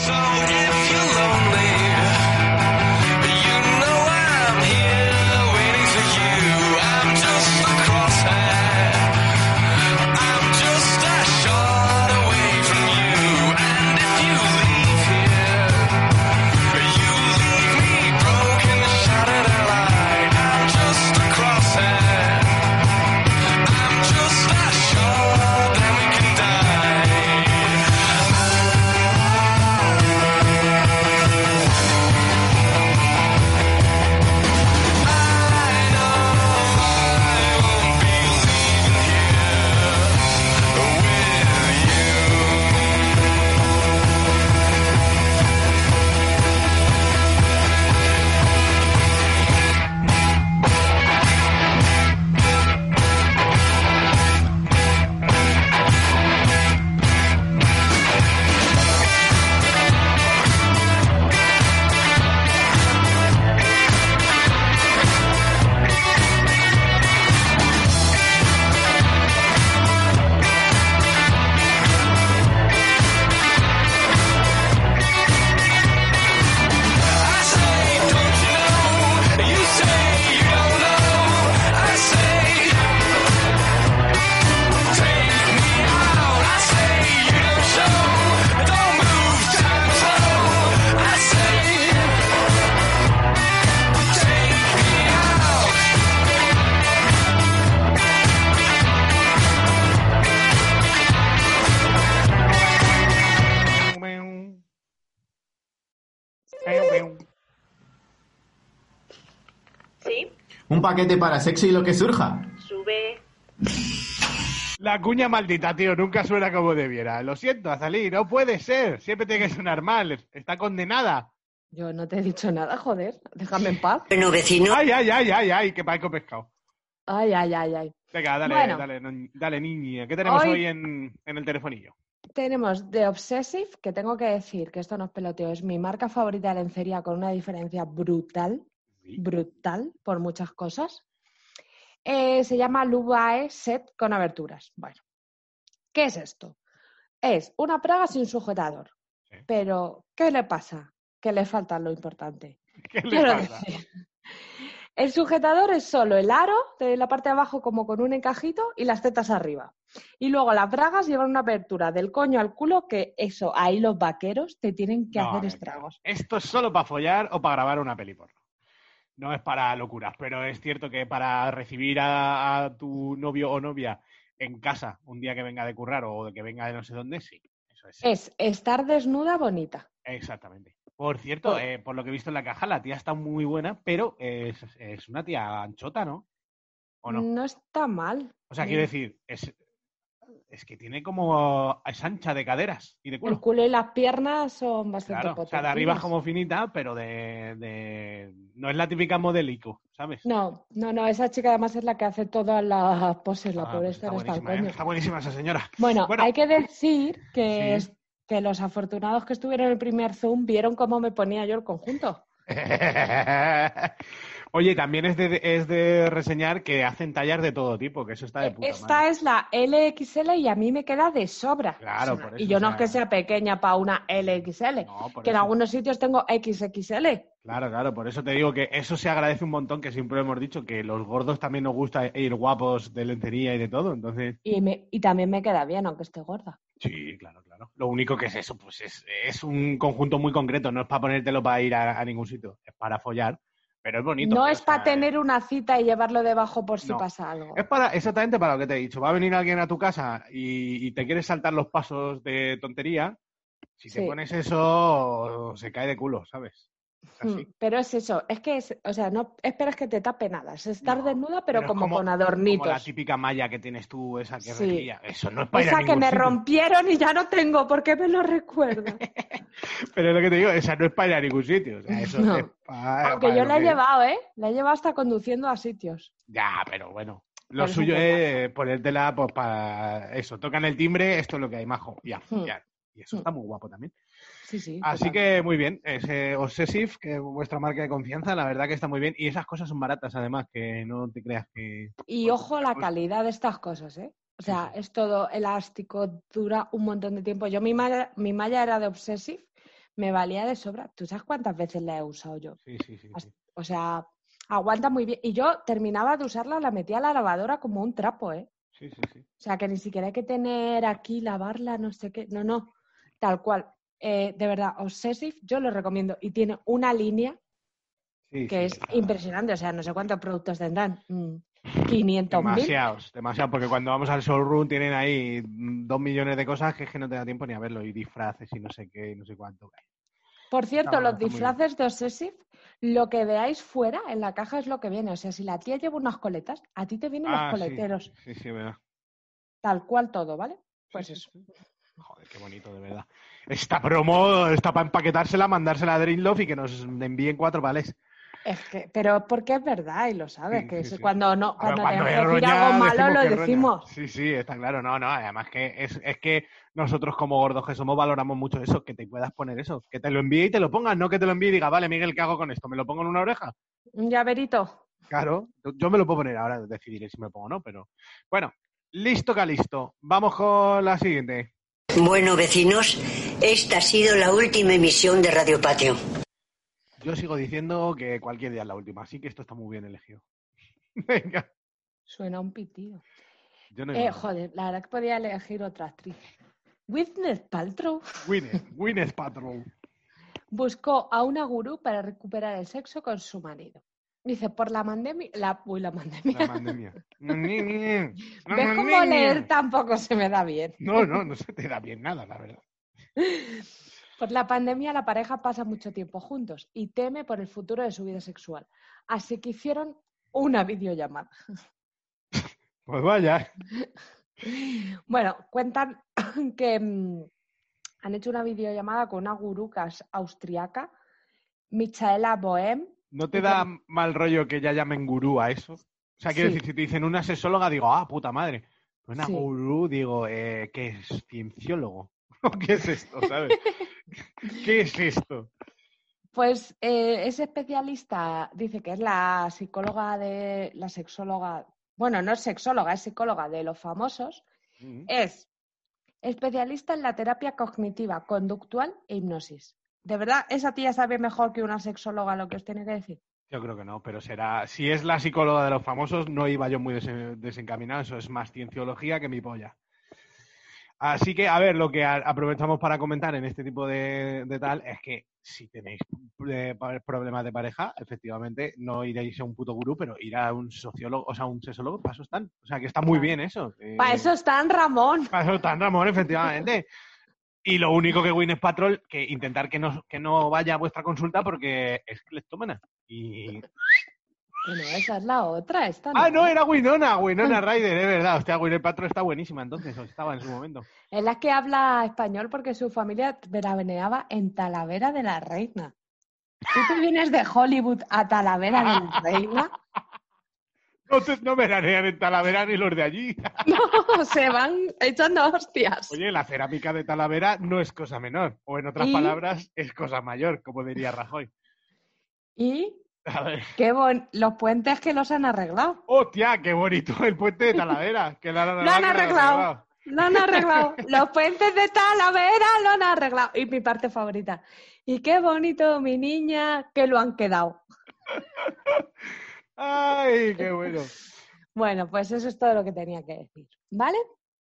Speaker 8: paquete para sexo y lo que surja.
Speaker 7: sube.
Speaker 4: La cuña maldita, tío, nunca suena como debiera. Lo siento, Azalí, no puede ser. Siempre tiene que sonar mal. Está condenada.
Speaker 5: Yo no te he dicho nada, joder. Déjame en paz.
Speaker 7: Bueno, vecino,
Speaker 4: Ay, ay, ay, ay, ay, que paco pescado.
Speaker 5: Ay, ay, ay, ay.
Speaker 4: Venga, dale,
Speaker 5: Bueno.
Speaker 4: dale, dale, niña. ¿Qué tenemos
Speaker 5: Hoy-
Speaker 4: hoy, en, en el telefonillo?
Speaker 5: Tenemos The Obsessive, que tengo que decir que esto no es peloteo, es mi marca favorita de lencería con una diferencia brutal, Brutal por muchas cosas. Eh, se llama Lubae Set con aberturas. Bueno, ¿qué es esto? Es una praga sin sujetador.
Speaker 4: Sí.
Speaker 5: Pero, ¿qué le pasa? Que le falta lo importante.
Speaker 4: ¿Qué le pasa?
Speaker 5: decir, el sujetador es solo el aro de la parte de abajo como con un encajito y las tetas arriba. Y luego las bragas llevan una apertura del coño al culo que eso, ahí los vaqueros te tienen que
Speaker 4: No,
Speaker 5: hacer estragos.
Speaker 4: Esto es solo para follar o para grabar una peli porno. No es para locuras, pero es cierto que para recibir a, a tu novio o novia en casa un día que venga de currar o de que venga de no sé dónde, sí. Eso es.
Speaker 5: Es estar desnuda bonita.
Speaker 4: Exactamente. Por cierto,
Speaker 5: Por-
Speaker 4: eh, por lo que he visto en la caja, la tía está muy buena, pero es, es una tía anchota, ¿no? ¿O no?
Speaker 5: está mal.
Speaker 4: O sea, quiero decir, es, es que tiene como. es ancha de caderas y de
Speaker 5: El
Speaker 4: culo.
Speaker 5: y las piernas son bastante
Speaker 4: Claro, o sea, de arriba es como finita, pero de, de- No es la típica modelico, ¿sabes?
Speaker 5: No, no, no, esa chica además es la que hace todas las poses, la
Speaker 4: Ah,
Speaker 5: pobre
Speaker 4: pues
Speaker 5: esta
Speaker 4: está buenísima, ¿eh? Está buenísima esa señora.
Speaker 5: Bueno,
Speaker 4: Bueno.
Speaker 5: hay que decir que,
Speaker 4: Sí.
Speaker 5: que los afortunados que estuvieron en el primer Zoom vieron cómo me ponía yo el conjunto.
Speaker 4: Oye, también es de, es de reseñar que hacen tallas de todo tipo, que eso está de puta
Speaker 5: Eh, Esta
Speaker 4: madre.
Speaker 5: es la LXL y a mí me queda de sobra.
Speaker 4: Claro, por
Speaker 5: y
Speaker 4: eso,
Speaker 5: yo
Speaker 4: o
Speaker 5: no es que
Speaker 4: sea-
Speaker 5: pequeña para una LXL,
Speaker 4: No, por
Speaker 5: que en
Speaker 4: eso.
Speaker 5: algunos sitios tengo XXL.
Speaker 4: Claro, claro, por eso te digo que eso se agradece un montón, que siempre hemos dicho que los gordos también nos gusta ir guapos de lencería y de todo, entonces...
Speaker 5: Y, me- y también me queda bien, aunque esté gorda.
Speaker 4: Sí, claro, claro. Lo único que es eso, pues es, es un conjunto muy concreto, no es para ponértelo para ir a, a ningún sitio, es para follar, pero es bonito.
Speaker 5: no es para tener una cita y llevarlo debajo por si
Speaker 4: No.
Speaker 5: pasa algo.
Speaker 4: Es para exactamente para lo que te he dicho. Va a venir alguien a tu casa y, y te quieres saltar los pasos de tontería. Si te
Speaker 5: Sí.
Speaker 4: pones eso, se cae de culo, ¿sabes? Así.
Speaker 5: Mm, Pero es eso, es que, es, o sea, no esperas que te tape nada, es estar
Speaker 4: No,
Speaker 5: desnuda pero, como, con
Speaker 4: Como la
Speaker 5: adornitos.
Speaker 4: típica malla que tienes tú, esa que
Speaker 5: Sí.
Speaker 4: Eso no es para ir a
Speaker 5: Esa que me
Speaker 4: sitio.
Speaker 5: rompieron y ya no tengo, ¿por qué me lo recuerda?
Speaker 4: Pero es lo que te digo, esa no es para ir a ningún sitio. O sea, eso
Speaker 5: No.
Speaker 4: es para,
Speaker 5: Aunque
Speaker 4: para
Speaker 5: yo la he llevado, ¿eh? La he llevado hasta conduciendo a sitios.
Speaker 4: Ya, pero bueno. Lo
Speaker 5: Pero
Speaker 4: suyo es ponértela pues, para eso. Tocan el timbre, esto es lo que hay, majo. Ya,
Speaker 5: Hmm.
Speaker 4: ya. Y eso
Speaker 5: Hmm.
Speaker 4: está muy guapo también.
Speaker 5: Sí, sí.
Speaker 4: Así que muy bien, ese Obsessive, que es vuestra marca de confianza, la verdad que está muy bien. Y esas cosas son baratas, además, que no te creas que.
Speaker 5: Y ojo la calidad de estas cosas, ¿eh? O sea, es todo elástico, dura un montón de tiempo. Yo mi malla, mi malla era de Obsessive, me valía de sobra. ¿Tú sabes cuántas veces la he usado yo?
Speaker 4: Sí, sí, sí. Sí.
Speaker 5: O sea, aguanta muy bien. Y yo terminaba de usarla, la metía a la lavadora como un trapo, ¿eh?
Speaker 4: Sí, sí, sí.
Speaker 5: O sea, que ni siquiera hay que tener aquí, lavarla, no sé qué. No, no. Tal cual. Eh, de verdad, Obsessive, yo lo recomiendo. Y tiene una línea
Speaker 4: Sí,
Speaker 5: que
Speaker 4: sí,
Speaker 5: es impresionante. O sea, no sé cuántos productos tendrán. Mm, 500.000.
Speaker 4: Demasiados, demasiado, porque cuando vamos al showroom tienen ahí mm, dos millones de cosas que es que no te da tiempo ni a verlo, y disfraces y no sé qué, y no sé cuánto.
Speaker 5: Por cierto, los
Speaker 4: está
Speaker 5: disfraces de Obsessive, lo que veáis fuera en la caja es lo que viene. O sea, si la tía lleva unas coletas, a ti te vienen
Speaker 4: Ah,
Speaker 5: los
Speaker 4: sí,
Speaker 5: coleteros.
Speaker 4: Sí, sí, verdad.
Speaker 5: Tal cual todo, ¿vale? Pues
Speaker 4: Sí,
Speaker 5: eso.
Speaker 4: sí, sí. Joder, qué bonito, de verdad. Esta promo está para empaquetársela, mandársela a Dreamlove y que nos envíen cuatro vales.
Speaker 5: Es que, pero porque es verdad y lo sabes,
Speaker 4: Sí,
Speaker 5: que
Speaker 4: sí,
Speaker 5: cuando no, cuando,
Speaker 4: cuando
Speaker 5: decir
Speaker 4: roña,
Speaker 5: algo malo lo
Speaker 4: roña.
Speaker 5: decimos.
Speaker 4: Sí, sí, está claro. No, no, además que es, es que nosotros como gordos que somos valoramos mucho eso, que te puedas poner eso, que te lo envíe y te lo pongas, no que te lo envíe y diga, vale, Miguel, ¿qué hago con esto? ¿Me lo pongo en una oreja?
Speaker 5: Un llaverito.
Speaker 4: Claro, yo- yo me lo puedo poner ahora, decidiré si me lo pongo o no, pero bueno, listo, Calisto. Vamos con la siguiente.
Speaker 7: Bueno, vecinos, esta ha sido la última emisión de Radio Patio.
Speaker 4: Yo sigo diciendo que cualquier día es la última, así que esto está muy bien elegido. Venga,
Speaker 5: Suena un pitido.
Speaker 4: yo no
Speaker 5: Eh, joder, la verdad que podía elegir otra actriz. Gwyneth Paltrow
Speaker 4: Gwyneth, Gwyneth Paltrow.
Speaker 5: buscó a una gurú para recuperar el sexo con su marido. Dice, por la pandemia... La, uy, la pandemia.
Speaker 4: La pandemia.
Speaker 5: ¿Ves cómo leer tampoco se me da bien?
Speaker 4: No, no, no se te da bien nada, la verdad.
Speaker 5: Por la pandemia la pareja pasa mucho tiempo juntos y teme por el futuro de su vida sexual. Así que hicieron una videollamada.
Speaker 4: Pues vaya.
Speaker 5: Bueno, cuentan que mm, han hecho una videollamada con una es austriaca Michaela Bohem.
Speaker 4: ¿No te da mal rollo que ya llamen gurú a eso? O sea, quiero
Speaker 5: Sí.
Speaker 4: decir, si te dicen una sexóloga, digo, ah, puta madre. Una
Speaker 5: Sí.
Speaker 4: gurú, digo, eh, ¿qué es? ¿Cienciólogo? ¿Qué es esto, sabes? ¿Qué es esto?
Speaker 5: Pues eh, ese especialista dice que es la psicóloga de la sexóloga, bueno, no es sexóloga, es psicóloga de los famosos,
Speaker 4: Mm.
Speaker 5: es especialista en la terapia cognitiva, conductual e hipnosis. ¿De verdad esa tía sabe mejor que una sexóloga lo que os tiene que decir?
Speaker 4: Yo creo que no, pero será. Si es la psicóloga de los famosos, no iba yo muy desen- desencaminado. Eso es más cienciología que mi polla. Así que, a ver, lo que a- aprovechamos para comentar en este tipo de, de tal es que si tenéis eh, problemas de pareja, efectivamente, no iréis a un puto gurú, pero ir a un sociólogo, o sea, un sexólogo, para eso están. O sea, que está muy bien eso. eh,
Speaker 5: Para eso está en Ramón.
Speaker 4: para eso están, Ramón, efectivamente. Y lo único que Gwyneth Patrol, que intentar que no, que no vaya a vuestra consulta porque es cleptómana. Y
Speaker 5: Bueno, esa es la otra, esta
Speaker 4: Ah, no, era Winona, Winona Ryder, es verdad. Hostia, Gwyneth Paltrow está buenísima entonces, o estaba en su momento.
Speaker 5: Es la que habla español porque su familia veraneaba en Talavera de la Reina. ¿Tú te vienes de Hollywood a Talavera de la Reina?
Speaker 4: No, te- no veranean en Talavera ni los de allí.
Speaker 5: No, se van echando hostias.
Speaker 4: Oye, la cerámica de Talavera no es cosa menor. O en otras
Speaker 5: ¿Y?
Speaker 4: palabras, es cosa mayor, como diría Rajoy.
Speaker 5: Y
Speaker 4: A ver.
Speaker 5: qué bon... los puentes que los han arreglado.
Speaker 4: ¡Hostia, qué bonito el puente de Talavera! Que lo han
Speaker 5: Lo han arreglado. Lo han arreglado. Los puentes de Talavera lo han arreglado. Y mi parte favorita. Y qué bonito, mi niña, que lo han quedado.
Speaker 4: ¡Ay, qué bueno!
Speaker 5: Bueno, pues eso es todo lo que tenía que decir. ¿Vale?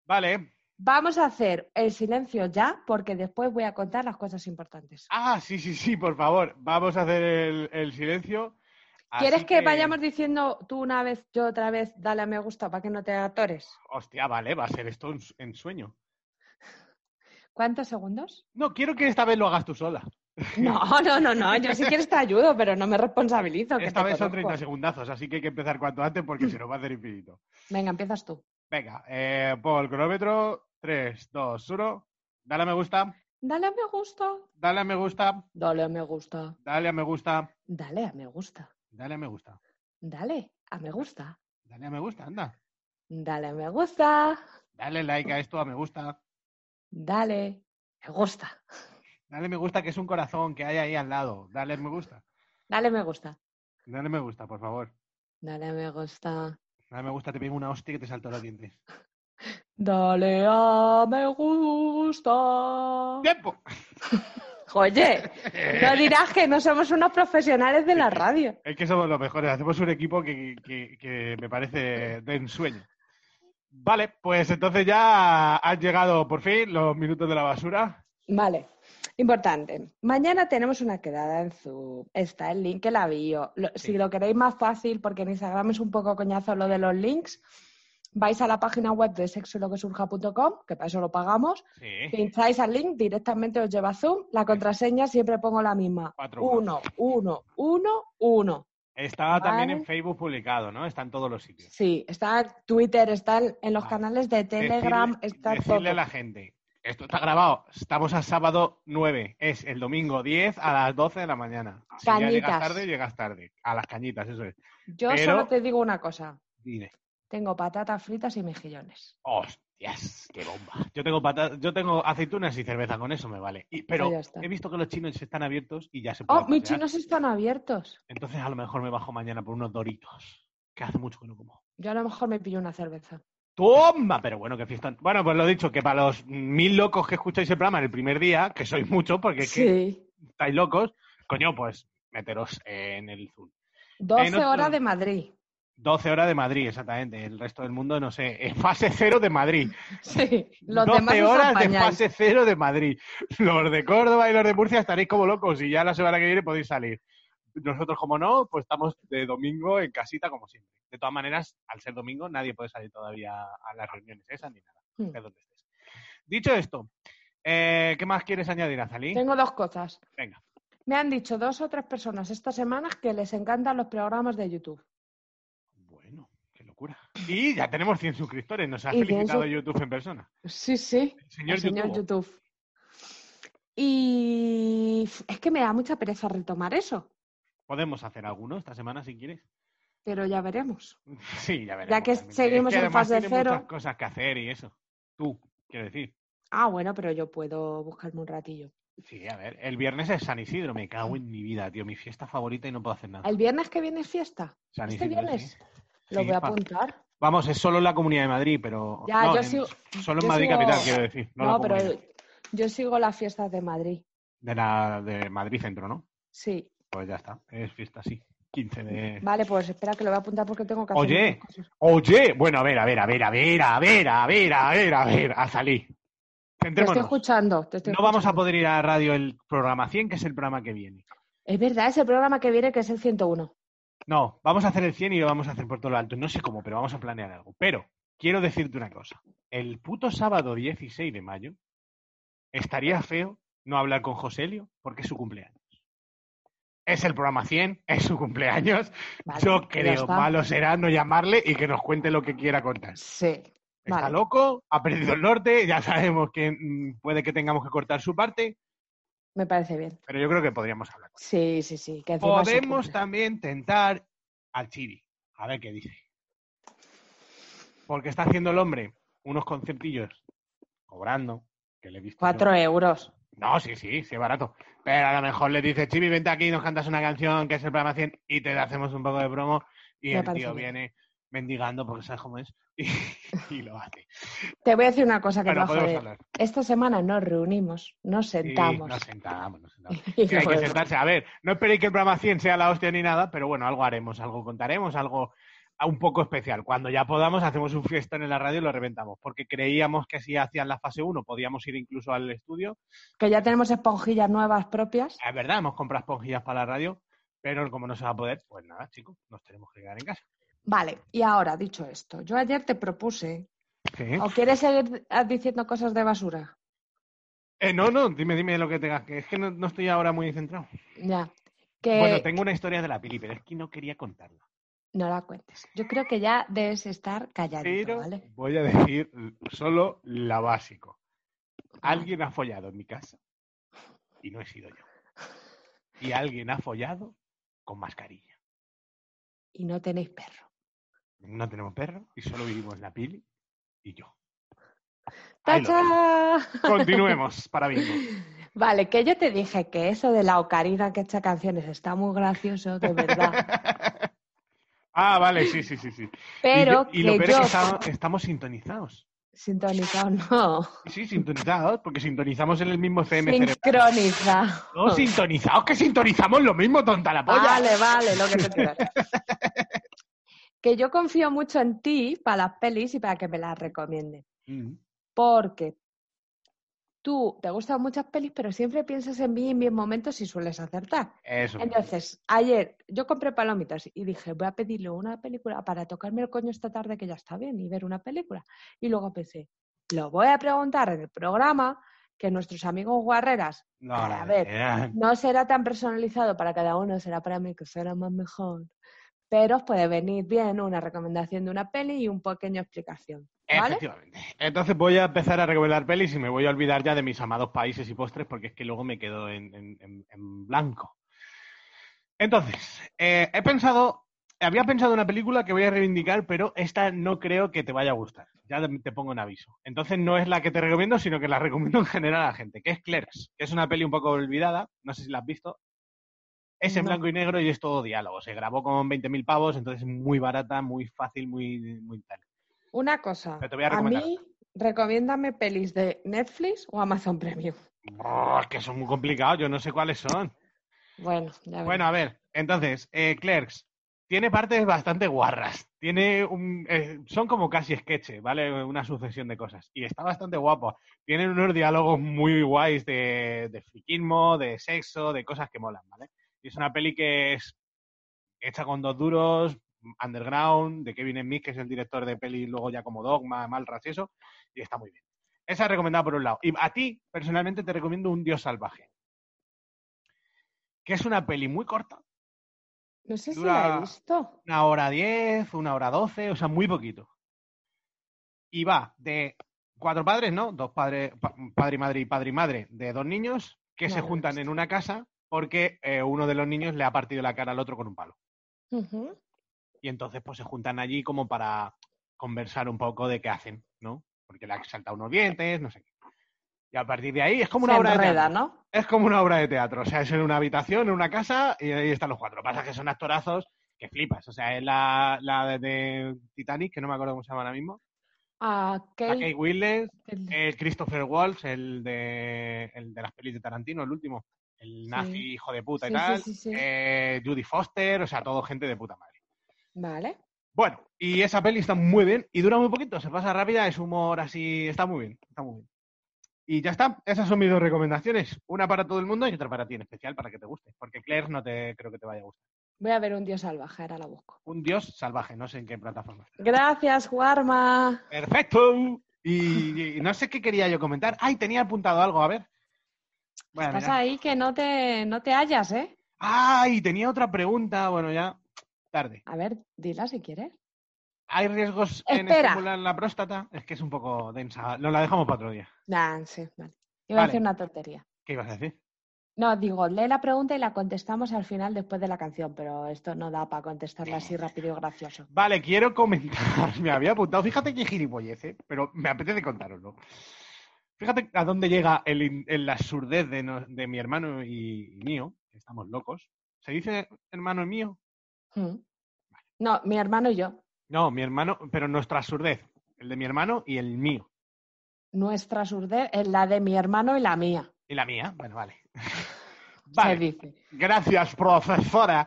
Speaker 4: Vale.
Speaker 5: Vamos a hacer el silencio ya, porque después voy a contar las cosas importantes.
Speaker 4: Ah, sí, sí, sí, por favor. Vamos a hacer el, el silencio.
Speaker 5: ¿Quieres que, vayamos diciendo tú una vez, yo otra vez, dale a me gusta para que no te atores?
Speaker 4: Hostia, vale, va a ser esto en sueño.
Speaker 5: ¿Cuántos segundos?
Speaker 4: No, quiero que esta vez lo hagas tú sola.
Speaker 5: No, no, no, no. Yo si quieres te ayudo, pero no me responsabilizo.
Speaker 4: Esta vez son
Speaker 5: conozco.
Speaker 4: 30 segundazos, así que hay que empezar cuanto antes porque si no va a hacer infinito.
Speaker 5: Venga, empiezas tú.
Speaker 4: Venga, eh, el cronómetro. 3, 2, 1. Dale a me gusta.
Speaker 5: Dale a me gusta.
Speaker 4: Dale a me gusta.
Speaker 5: Dale a me gusta.
Speaker 4: Dale a me gusta.
Speaker 5: Dale a me gusta.
Speaker 4: Dale a me gusta.
Speaker 5: Dale a me gusta.
Speaker 4: Dale a me gusta, anda.
Speaker 5: Dale a me gusta.
Speaker 4: Dale like a esto, a me gusta.
Speaker 5: Dale. Me gusta.
Speaker 4: Dale me gusta, que es un corazón que hay ahí al lado. Dale me gusta.
Speaker 5: Dale me gusta.
Speaker 4: Dale me gusta, por favor.
Speaker 5: Dale me gusta.
Speaker 4: Dale me gusta, te pego una hostia que te salto los dientes.
Speaker 5: Dale a me gusta.
Speaker 4: ¡Tiempo!
Speaker 5: Oye, no dirás que no somos unos profesionales de la radio.
Speaker 4: Es que somos los mejores. Hacemos un equipo que, que- que me parece de ensueño. Vale, pues entonces ya han llegado por fin los minutos de la basura.
Speaker 5: Vale, importante. Mañana tenemos una quedada en Zoom. Está el link en la bio. Lo- Si lo queréis más fácil, porque en Instagram es un poco coñazo lo de los links, vais a la página web de sexoloquesurja.com, que para eso lo pagamos,
Speaker 4: Sí.
Speaker 5: pincháis al link, directamente os lleva a Zoom. La contraseña siempre pongo la misma.
Speaker 4: Cuatro.
Speaker 5: Uno, uno, uno, uno.
Speaker 4: Está también
Speaker 5: Vale.
Speaker 4: en Facebook publicado, ¿no? Está en todos los sitios.
Speaker 5: Sí, está en Twitter, está en- los
Speaker 4: Vale.
Speaker 5: canales de Telegram,
Speaker 4: Decirle-
Speaker 5: está
Speaker 4: decirle
Speaker 5: todo.
Speaker 4: a la gente. Esto está grabado. Estamos a sábado 9. Es el domingo 10 a las 12 de la mañana. Si ya llegas
Speaker 5: Cañitas.
Speaker 4: tarde, llegas tarde. A las cañitas, eso es.
Speaker 5: Yo
Speaker 4: pero-
Speaker 5: solo te digo una cosa.
Speaker 4: Dile.
Speaker 5: Tengo patatas fritas y mejillones.
Speaker 4: Hostias, qué bomba. Yo tengo pata- yo tengo aceitunas y cerveza, con eso me vale. Y- pero he visto que los chinos están abiertos y ya se puede
Speaker 5: Oh, mis chinos están abiertos.
Speaker 4: Entonces a lo mejor me bajo mañana por unos doritos. Que hace mucho que no como.
Speaker 5: Yo a lo mejor me pillo una cerveza.
Speaker 4: ¡Toma! Pero bueno, qué fiesta. Bueno, pues lo dicho, que para los mil locos que escucháis el programa en el primer día, que sois muchos, porque es que estáis locos, coño, pues meteros en el Zoom.
Speaker 5: 12
Speaker 4: En otro-
Speaker 5: horas de Madrid.
Speaker 4: 12 horas de Madrid, exactamente. El resto del mundo, no sé. En fase cero de Madrid.
Speaker 5: Sí. Los
Speaker 4: 12
Speaker 5: demás os
Speaker 4: horas de fase cero de Madrid. Los de Córdoba y los de Murcia estaréis como locos y ya la semana que viene podéis salir. Nosotros, como no, pues estamos de domingo en casita como siempre. De todas maneras, al ser domingo, nadie puede salir todavía a las reuniones esas ni nada,
Speaker 5: Hmm.
Speaker 4: de donde estés. Dicho esto, eh, ¿qué más quieres añadir, Azalí?
Speaker 5: Tengo dos cosas.
Speaker 4: Venga.
Speaker 5: Me han dicho dos o tres personas esta semana que les encantan los programas de YouTube.
Speaker 4: Bueno, qué locura. Y ya tenemos 100 suscriptores. Nos ha
Speaker 5: Y 100
Speaker 4: felicitado YouTube en persona.
Speaker 5: Sí, sí.
Speaker 4: Señor
Speaker 5: el señor
Speaker 4: YouTube.
Speaker 5: YouTube. Y es que me da mucha pereza retomar eso,
Speaker 4: Podemos hacer alguno esta semana si quieres.
Speaker 5: pero ya veremos.
Speaker 4: Sí, ya veremos.
Speaker 5: Ya que
Speaker 4: realmente.
Speaker 5: seguimos
Speaker 4: Es que
Speaker 5: en fase
Speaker 4: tiene
Speaker 5: cero.
Speaker 4: muchas cosas que hacer y eso. Tú, quiero decir.
Speaker 5: Ah, bueno, pero yo puedo buscarme un ratillo.
Speaker 4: Sí, a ver, el viernes es San Isidro, me cago en mi vida, tío, mi fiesta favorita y no puedo hacer nada.
Speaker 5: ¿El viernes que viene es fiesta?
Speaker 4: San
Speaker 5: ¿Este
Speaker 4: Isidro,
Speaker 5: viernes?
Speaker 4: sí.
Speaker 5: Lo
Speaker 4: Sí,
Speaker 5: voy a apuntar.
Speaker 4: Vamos, es solo en la Comunidad de Madrid, pero...
Speaker 5: Ya,
Speaker 4: no,
Speaker 5: yo
Speaker 4: en-
Speaker 5: sigo-
Speaker 4: Solo en
Speaker 5: yo
Speaker 4: Madrid
Speaker 5: sigo-
Speaker 4: capital, quiero decir. No,
Speaker 5: No, pero yo sigo las fiestas de Madrid.
Speaker 4: De, la, de Madrid Centro, ¿no?
Speaker 5: Sí.
Speaker 4: Pues ya está, es fiesta, sí. 15 de...
Speaker 5: Vale, pues espera que lo voy a apuntar porque tengo que hacer
Speaker 4: Oye,
Speaker 5: cosas.
Speaker 4: oye, bueno, a ver, a ver, a ver, a ver, a ver, a ver, a ver, a ver, a salir.
Speaker 5: Te estoy
Speaker 4: Centrémonos.
Speaker 5: escuchando. te estoy
Speaker 4: No vamos a
Speaker 5: escuchando.
Speaker 4: poder ir a radio el programa 100, que es el programa que viene.
Speaker 5: Es verdad, es el programa que viene que es el 101.
Speaker 4: No, vamos a hacer el 100 y lo vamos a hacer por todo lo alto. No sé cómo, pero vamos a planear algo. Pero quiero decirte una cosa. El puto sábado 16 de mayo estaría feo no hablar con Joselio porque es su cumpleaños. Es el programa 100, es su cumpleaños.
Speaker 5: Vale,
Speaker 4: Yo creo malo será no llamarle y que nos cuente lo que quiera contar.
Speaker 5: Sí.
Speaker 4: Está
Speaker 5: Vale.
Speaker 4: loco, ha perdido el norte, ya sabemos que mm, puede que tengamos que cortar su parte,
Speaker 5: Me parece bien.
Speaker 4: pero yo creo que podríamos hablar.
Speaker 5: Sí, sí, sí. Que
Speaker 4: Podemos también tentar al Chiri, a ver qué dice. Porque está haciendo el hombre unos concertillos cobrando, que le he visto. yo.
Speaker 5: Cuatro euros.
Speaker 4: No, sí, sí, sí, es barato. Pero a lo mejor le dice, Chibi, vente aquí, nos cantas una canción que es el programa 100 y te hacemos un poco de promo. Y
Speaker 5: Me
Speaker 4: el tío
Speaker 5: bien.
Speaker 4: viene mendigando porque sabes cómo es y, y lo hace.
Speaker 5: Te voy a decir una cosa que te
Speaker 4: Bueno,
Speaker 5: va a. Esta semana nos reunimos, nos
Speaker 4: Sí,
Speaker 5: sentamos.
Speaker 4: nos sentamos, nos sentamos. Sí, hay que sentarse. A ver, no esperéis que el programa 100 sea la hostia ni nada, pero bueno, algo haremos, algo contaremos, algo un poco especial. Cuando ya podamos, hacemos un fiesta en la radio y lo reventamos, porque creíamos que si hacían la fase 1 podíamos ir incluso al estudio.
Speaker 5: Que ya tenemos esponjillas nuevas propias.
Speaker 4: Es verdad, hemos comprado esponjillas para la radio, pero como no se va a poder, pues nada, chicos, nos tenemos que quedar en casa.
Speaker 5: Vale, y ahora, dicho esto, yo ayer te propuse.
Speaker 4: Sí.
Speaker 5: ¿O quieres seguir diciendo cosas de basura?
Speaker 4: Eh, no, no, dime, dime lo que tengas, que es que no, no estoy ahora muy centrado.
Speaker 5: Ya. Que
Speaker 4: Bueno, tengo una historia de la peli, pero es que no quería contarla.
Speaker 5: No la cuentes. Yo creo que ya debes estar calladito,
Speaker 4: Pero
Speaker 5: ¿vale?
Speaker 4: voy a decir solo la básico. Alguien ha follado en mi casa y no he sido yo. Y alguien ha follado con mascarilla.
Speaker 5: Y no tenéis perro.
Speaker 4: No tenemos perro y solo vivimos la pili y yo.
Speaker 5: ¡Tacha!
Speaker 4: Continuemos para bingo.
Speaker 5: Vale, que yo te dije que eso de la ocarina que echa canciones está muy gracioso, de verdad.
Speaker 4: ah, vale, sí, sí, sí, sí.
Speaker 5: Pero
Speaker 4: y, y lo peor
Speaker 5: yo
Speaker 4: es que está- estamos sintonizados.
Speaker 5: sintonizado no,
Speaker 4: Sí, sintonizados, porque sintonizamos en el mismo FM
Speaker 5: sincronizado.
Speaker 4: No, sintonizados, que sintonizamos lo mismo, tonta la polla.
Speaker 5: Vale, vale, lo que tú quieras. que yo confío mucho en ti para las pelis y para que me las recomienden.
Speaker 4: Mm.
Speaker 5: Porque tú te gustan muchas pelis, pero siempre piensas en mí en mis momentos y sueles acertar.
Speaker 4: Eso.
Speaker 5: Entonces, ayer yo compré palomitas y dije, voy a pedirle una película para tocarme el coño esta tarde que ya está bien y ver una película. Y luego pensé, lo voy a preguntar en el programa que nuestros amigos guarreras,
Speaker 4: No,
Speaker 5: a ver, no será tan personalizado para cada uno, será para mí que será más mejor. Pero os puede venir bien una recomendación de una peli y un pequeño explicación. ¿Vale?
Speaker 4: Efectivamente. Entonces voy a empezar a recomendar pelis y me voy a olvidar ya de mis amados países y postres porque es que luego me quedo en, blanco. Entonces, eh, he pensado, había pensado una película que voy a reivindicar, pero esta no creo que te vaya a gustar. Ya te- pongo en aviso. Entonces no es la que te recomiendo, sino que la recomiendo en general a la gente, que es Clerks, que es una peli un poco olvidada, no sé si la has visto. Es en
Speaker 5: No.
Speaker 4: blanco y negro y es todo diálogo. Se grabó con 20.000 pavos, entonces es muy barata, muy fácil, muy, muy tal.
Speaker 5: Una cosa,
Speaker 4: Pero te voy a
Speaker 5: a
Speaker 4: recomendar
Speaker 5: mí recomiéndame pelis de Netflix o Amazon Premium.
Speaker 4: Oh, es que son muy complicados, yo no sé cuáles son.
Speaker 5: Bueno, ya
Speaker 4: Bueno, a ver, entonces, eh, Clerks tiene partes bastante guarras. Tiene un, eh, son como casi sketches, ¿vale? Una sucesión de cosas. Y está bastante guapo. Tienen unos diálogos muy guays de, de friquismo, de sexo, de cosas que molan, ¿vale? Y es una peli que es hecha con dos duros, underground, de Kevin Smith, que es el director de peli luego ya como Dogma, Malras y eso, y está muy bien. Esa es recomendada por un lado. Y a ti, personalmente, te recomiendo Un Dios Salvaje. Que es una peli muy corta,
Speaker 5: No sé si la he visto.
Speaker 4: una hora diez, una hora doce, o sea, muy poquito. Y va de cuatro padres, ¿no? Dos padres, pa- padre y madre y padre y madre, de dos niños, que
Speaker 5: No
Speaker 4: se juntan en una casa porque eh, uno de los niños le ha partido la cara al otro con un palo. Y entonces pues se juntan allí como para conversar un poco de qué hacen, ¿no? Porque le han saltado unos dientes, no sé qué. Y a partir de ahí es como una
Speaker 5: Se
Speaker 4: obra de teatro.
Speaker 5: ¿no?
Speaker 4: Es como una obra de teatro. O sea, es en una habitación, en una casa, y ahí están los cuatro. Lo que pasa es que son actorazos que flipas. O sea, es la, la de, Titanic, que no me acuerdo cómo se llama ahora mismo.
Speaker 5: A
Speaker 4: La
Speaker 5: Kate-
Speaker 4: Kate Winslet,
Speaker 5: el-
Speaker 4: el Christopher Waltz, el de, el de las pelis de Tarantino, el último. El nazi
Speaker 5: Sí.
Speaker 4: hijo de puta y
Speaker 5: Sí,
Speaker 4: tal.
Speaker 5: sí,
Speaker 4: eh, Judy Foster, o sea, todo gente de puta madre.
Speaker 5: Vale.
Speaker 4: Bueno, y esa peli está muy bien y dura muy poquito, se pasa rápida, es humor así, está muy bien, está muy bien. Y ya está, esas son mis dos recomendaciones. Una para todo el mundo y otra para ti en especial, para que te guste. Porque Claire no te creo que te vaya a gustar.
Speaker 5: Voy a ver un dios salvaje, ahora la busco.
Speaker 4: Un dios salvaje, no sé en qué plataforma.
Speaker 5: Gracias, Guarma.
Speaker 4: ¡Perfecto! Y, y no sé qué quería yo comentar. ¡Ay, tenía apuntado algo! A ver. A
Speaker 5: Estás ahí que no te, no te hallas, ¿eh?
Speaker 4: ¡Ay! Tenía otra pregunta. Bueno, ya tarde.
Speaker 5: A ver, dila si quieres.
Speaker 4: ¿Hay riesgos en estimular la próstata? Es que es un poco densa. Nos la dejamos para otro día.
Speaker 5: Nah, sí, vale. Iba a decir una tontería.
Speaker 4: ¿Qué ibas a decir?
Speaker 5: No, digo, lee la pregunta y la contestamos al final después de la canción, pero esto no da para contestarla así rápido y gracioso.
Speaker 4: Vale, quiero comentar. Me había apuntado. Fíjate qué gilipollez, ¿eh? pero me apetece contaroslo. Fíjate a dónde llega el, el absurdez de, no- de mi hermano y, y mío, que estamos locos. ¿Se dice hermano y mío?
Speaker 5: Mm. No, mi hermano y yo.
Speaker 4: No, mi hermano, pero nuestra absurdez. El de mi hermano y el mío.
Speaker 5: Nuestra surdez es la de mi hermano y la mía.
Speaker 4: Y la mía, bueno, vale.
Speaker 5: Se
Speaker 4: Vale,
Speaker 5: dice.
Speaker 4: gracias, profesora.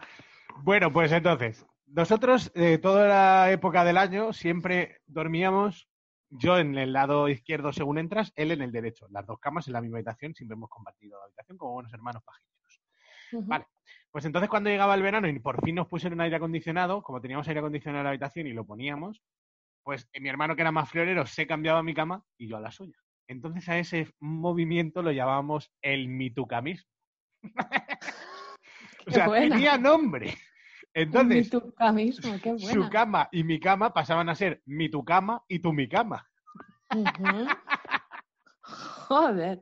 Speaker 4: Bueno, pues entonces, nosotros eh, toda la época del año siempre dormíamos, yo en el lado izquierdo según entras, él en el derecho. Las dos camas en la misma habitación, siempre hemos compartido la habitación como buenos hermanos pajineros.
Speaker 5: Ujú.
Speaker 4: Vale. Pues entonces cuando llegaba el verano y por fin nos pusieron aire acondicionado, como teníamos aire acondicionado en la habitación y lo poníamos, pues eh, mi hermano que era más friolero se cambiaba a mi cama y yo a la suya. Entonces a ese movimiento lo llamábamos el mitucamismo. o sea,
Speaker 5: buena.
Speaker 4: tenía nombre. Entonces,
Speaker 5: mismo, qué
Speaker 4: su cama y mi cama pasaban a ser mi tu cama y tu mi cama.
Speaker 5: Joder.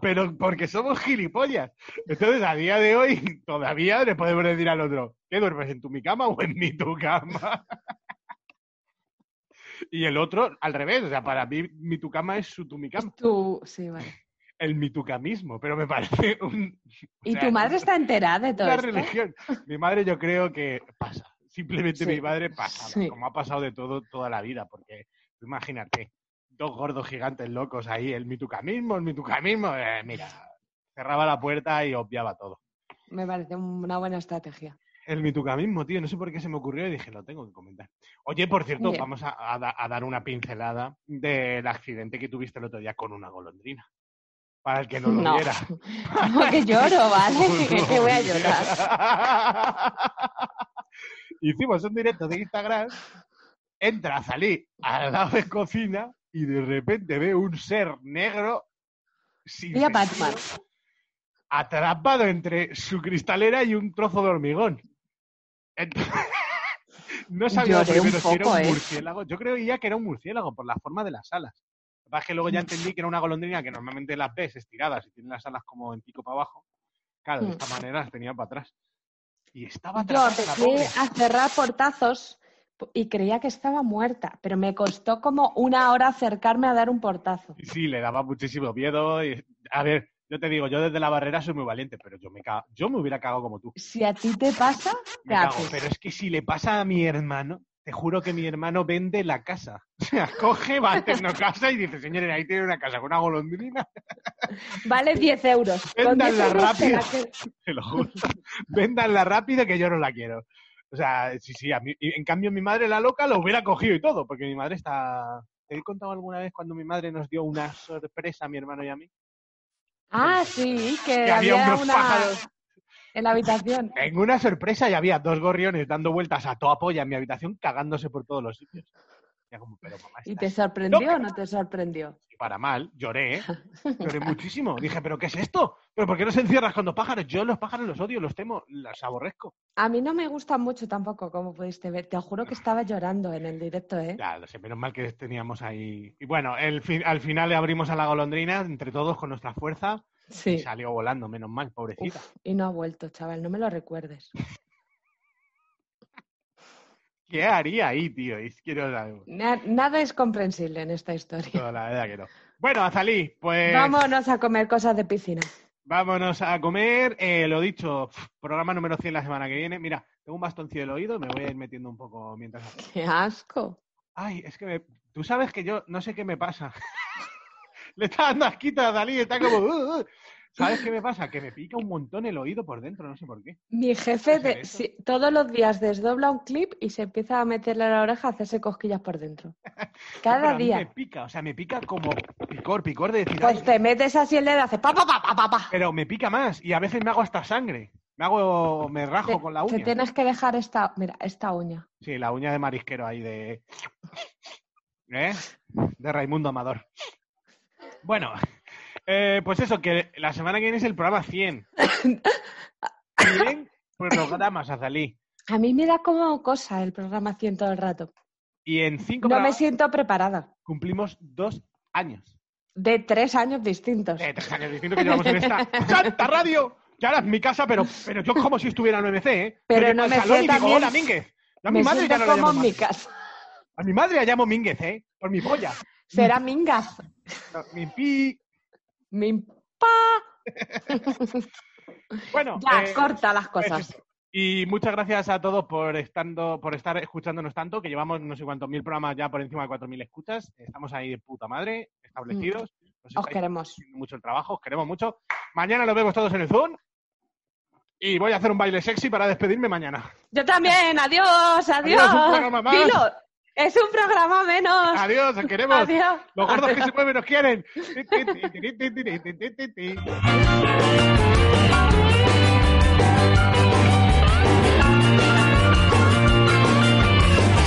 Speaker 4: Pero porque somos gilipollas. Entonces, a día de hoy, todavía le podemos decir al otro, ¿qué duermes en tu mi cama o en mi tu cama? y el otro, al revés. O sea, para mí, mi tu cama es su tu mi cama.
Speaker 5: Sí, vale.
Speaker 4: El mitucamismo. Pero me parece un.
Speaker 5: ¿Y
Speaker 4: sea,
Speaker 5: tu madre está enterada de todo
Speaker 4: una
Speaker 5: esto?
Speaker 4: religión. Mi madre, yo creo que pasa. Simplemente
Speaker 5: Sí.
Speaker 4: mi madre pasa,
Speaker 5: Sí.
Speaker 4: como ha pasado de todo toda la vida. Porque imagínate, dos gordos gigantes locos ahí, el mitucamismo, el mitucamismo. eh, mira, cerraba la puerta y obviaba todo.
Speaker 5: Me parece una buena estrategia.
Speaker 4: El mitucamismo, tío, no sé por qué se me ocurrió y dije, lo tengo que comentar. Oye, por cierto,
Speaker 5: Bien.
Speaker 4: vamos a, a da- a dar una pincelada del accidente que tuviste el otro día con una golondrina. Para el que no lo
Speaker 5: No.
Speaker 4: viera.
Speaker 5: No, que lloro, ¿vale? Que, que voy a llorar.
Speaker 4: Hicimos un directo de Instagram, entra a salir al lado de cocina y de repente ve un ser negro sin
Speaker 5: Y a Batman.
Speaker 4: atrapado entre su cristalera y un trozo de hormigón. Entonces, no sabía
Speaker 5: Lloré un
Speaker 4: primero si era un
Speaker 5: ¿eh?
Speaker 4: murciélago. Yo creía que era un murciélago por la forma de las alas. Lo que pasa es que luego ya entendí que era una golondrina que normalmente las ves estiradas y tienen las alas como en pico para abajo. Claro, de
Speaker 5: Hmm.
Speaker 4: esta manera las tenía para atrás. Y estaba
Speaker 5: Yo
Speaker 4: atrapada, la
Speaker 5: empecé a cerrar portazos y creía que estaba muerta, pero me costó como una hora acercarme a dar un portazo.
Speaker 4: Sí, le daba muchísimo miedo. y- a ver, yo te digo, yo desde la barrera soy muy valiente, pero yo me, ca- yo me hubiera cagado como tú.
Speaker 5: Si a ti te pasa, ¿qué
Speaker 4: Me cago.
Speaker 5: haces?
Speaker 4: Pero es que si le pasa a mi hermano, te juro que mi hermano vende la casa. O sea, coge, va a una casa y dice, señores, ahí tiene una casa con una golondrina.
Speaker 5: Vale 10 euros. Con 10
Speaker 4: Véndanla rápido. Te lo juro. Véndanla rápido que yo no la quiero. O sea, sí, sí. A mí, en cambio, mi madre, la loca, lo hubiera cogido y todo, porque mi madre está. ¿Te he contado alguna vez cuando mi madre nos dio una sorpresa a mi hermano y a mí?
Speaker 5: Ah, sí, que,
Speaker 4: Que había
Speaker 5: había
Speaker 4: unos
Speaker 5: una
Speaker 4: pájaros.
Speaker 5: En la habitación.
Speaker 4: Tengo una sorpresa y había dos gorriones dando vueltas a toda polla en mi habitación, cagándose por todos los sitios. Ya como, pero mamá,
Speaker 5: ¿Y te sorprendió
Speaker 4: loca".
Speaker 5: o no te sorprendió?
Speaker 4: Para mal, lloré, ¿eh? lloré muchísimo. Dije, ¿pero qué es esto? ¿Pero por qué no se encierras con los pájaros? Yo los pájaros los odio, los temo, los aborrezco.
Speaker 5: A mí no me gustan mucho tampoco, como pudiste ver. Te juro que estaba llorando en el directo, ¿eh?
Speaker 4: Ya, lo sé, menos mal que teníamos ahí. Y bueno, el al final le abrimos a la golondrina, entre todos, con nuestra fuerza. Y salió volando, menos mal, pobrecita.
Speaker 5: Uf, y no ha vuelto, chaval, no me lo recuerdes.
Speaker 4: ¿Qué haría ahí, tío? Es que no sabemos.
Speaker 5: Na- nada es comprensible en esta historia.
Speaker 4: No, la verdad que no. Bueno, Azalí, pues
Speaker 5: Vámonos a comer cosas de piscina.
Speaker 4: vámonos a comer. Eh, lo dicho, programa número 100 la semana que viene. Mira, tengo un bastoncillo del oído, me voy a ir metiendo un poco mientras...
Speaker 5: ¡Qué asco!
Speaker 4: Ay, es que me- tú sabes que yo no sé qué me pasa. Le está dando asquito a Dalí, está como... "Uh, uh". ¿Sabes qué me pasa? Que me pica un montón el oído por dentro, no sé por qué.
Speaker 5: Mi jefe
Speaker 4: ¿Puede ser
Speaker 5: de- sí, todos los días desdobla un clip y se empieza a meterle a la oreja a hacerse cosquillas por dentro. Cada día.
Speaker 4: me pica, o sea, me pica como picor, picor de decir...
Speaker 5: Pues te metes así el dedo y haces pa, pa, pa, pa, pa, pa.
Speaker 4: Pero me pica más y a veces me hago hasta sangre. Me hago, me rajo
Speaker 5: Te-
Speaker 4: con la
Speaker 5: Te
Speaker 4: uña.
Speaker 5: tienes que dejar esta, mira, esta uña.
Speaker 4: Sí, la uña de marisquero ahí de... ¿Eh? De Raimundo Amador. Bueno, eh, pues eso, que la semana que viene es el programa 100. 100 programas, Azalí.
Speaker 5: A mí me da como cosa el programa 100 todo el rato.
Speaker 4: Y en cinco
Speaker 5: No me siento preparada.
Speaker 4: cumplimos dos años.
Speaker 5: De tres años distintos.
Speaker 4: Eh, tres años distintos que llevamos en esta santa radio. Que ahora es mi casa, pero, pero yo como si estuviera en OMC, ¿eh?
Speaker 5: Pero
Speaker 4: Yo salón y digo,
Speaker 5: también
Speaker 4: Hola, Mínguez. A mi
Speaker 5: me
Speaker 4: madre ya no la llamo
Speaker 5: mi casa.
Speaker 4: A mi madre la llamo Mínguez, ¿eh? Por mi polla.
Speaker 5: Será Mingas.
Speaker 4: No, mi pi.
Speaker 5: Mi pa.
Speaker 4: Bueno,
Speaker 5: Ya,
Speaker 4: eh,
Speaker 5: corta las cosas.
Speaker 4: Y muchas gracias a todos por estando, por estar escuchándonos tanto, que llevamos no sé cuántos mil programas ya por encima de cuatro mil escuchas. Estamos ahí de puta madre, establecidos. Nos
Speaker 5: Os queremos.
Speaker 4: mucho el trabajo, os queremos mucho. Mañana nos vemos todos en el Zoom. Y voy a hacer un baile sexy para despedirme mañana.
Speaker 5: Yo también. Adiós, adiós.
Speaker 4: Adiós, un programa más.
Speaker 5: Dilo. Es un programa menos.
Speaker 4: Adiós, os queremos.
Speaker 5: Adiós.
Speaker 4: Los gordos que se mueven nos quieren.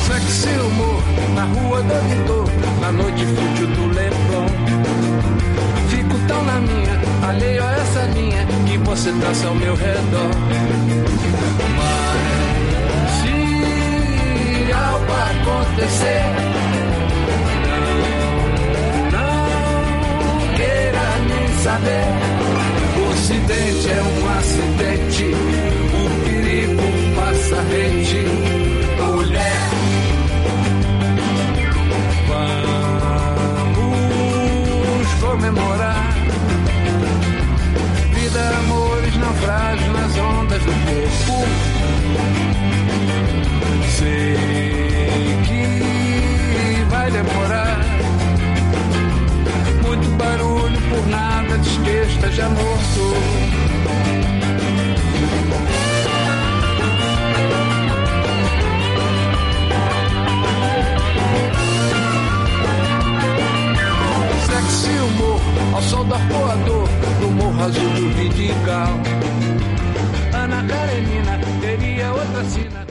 Speaker 9: Sexy humor na rua do Vitor, na noite fútil do Leblon. Fico tão na minha, alheio a essa linha que você traça ao meu redor. Mas acontecer. Não, não queira nem saber. O acidente é um acidente. por nada, diz já morto. Sexy humor ao sol da rua no morro azul do Vidigal. Ana Karenina teria outra sina.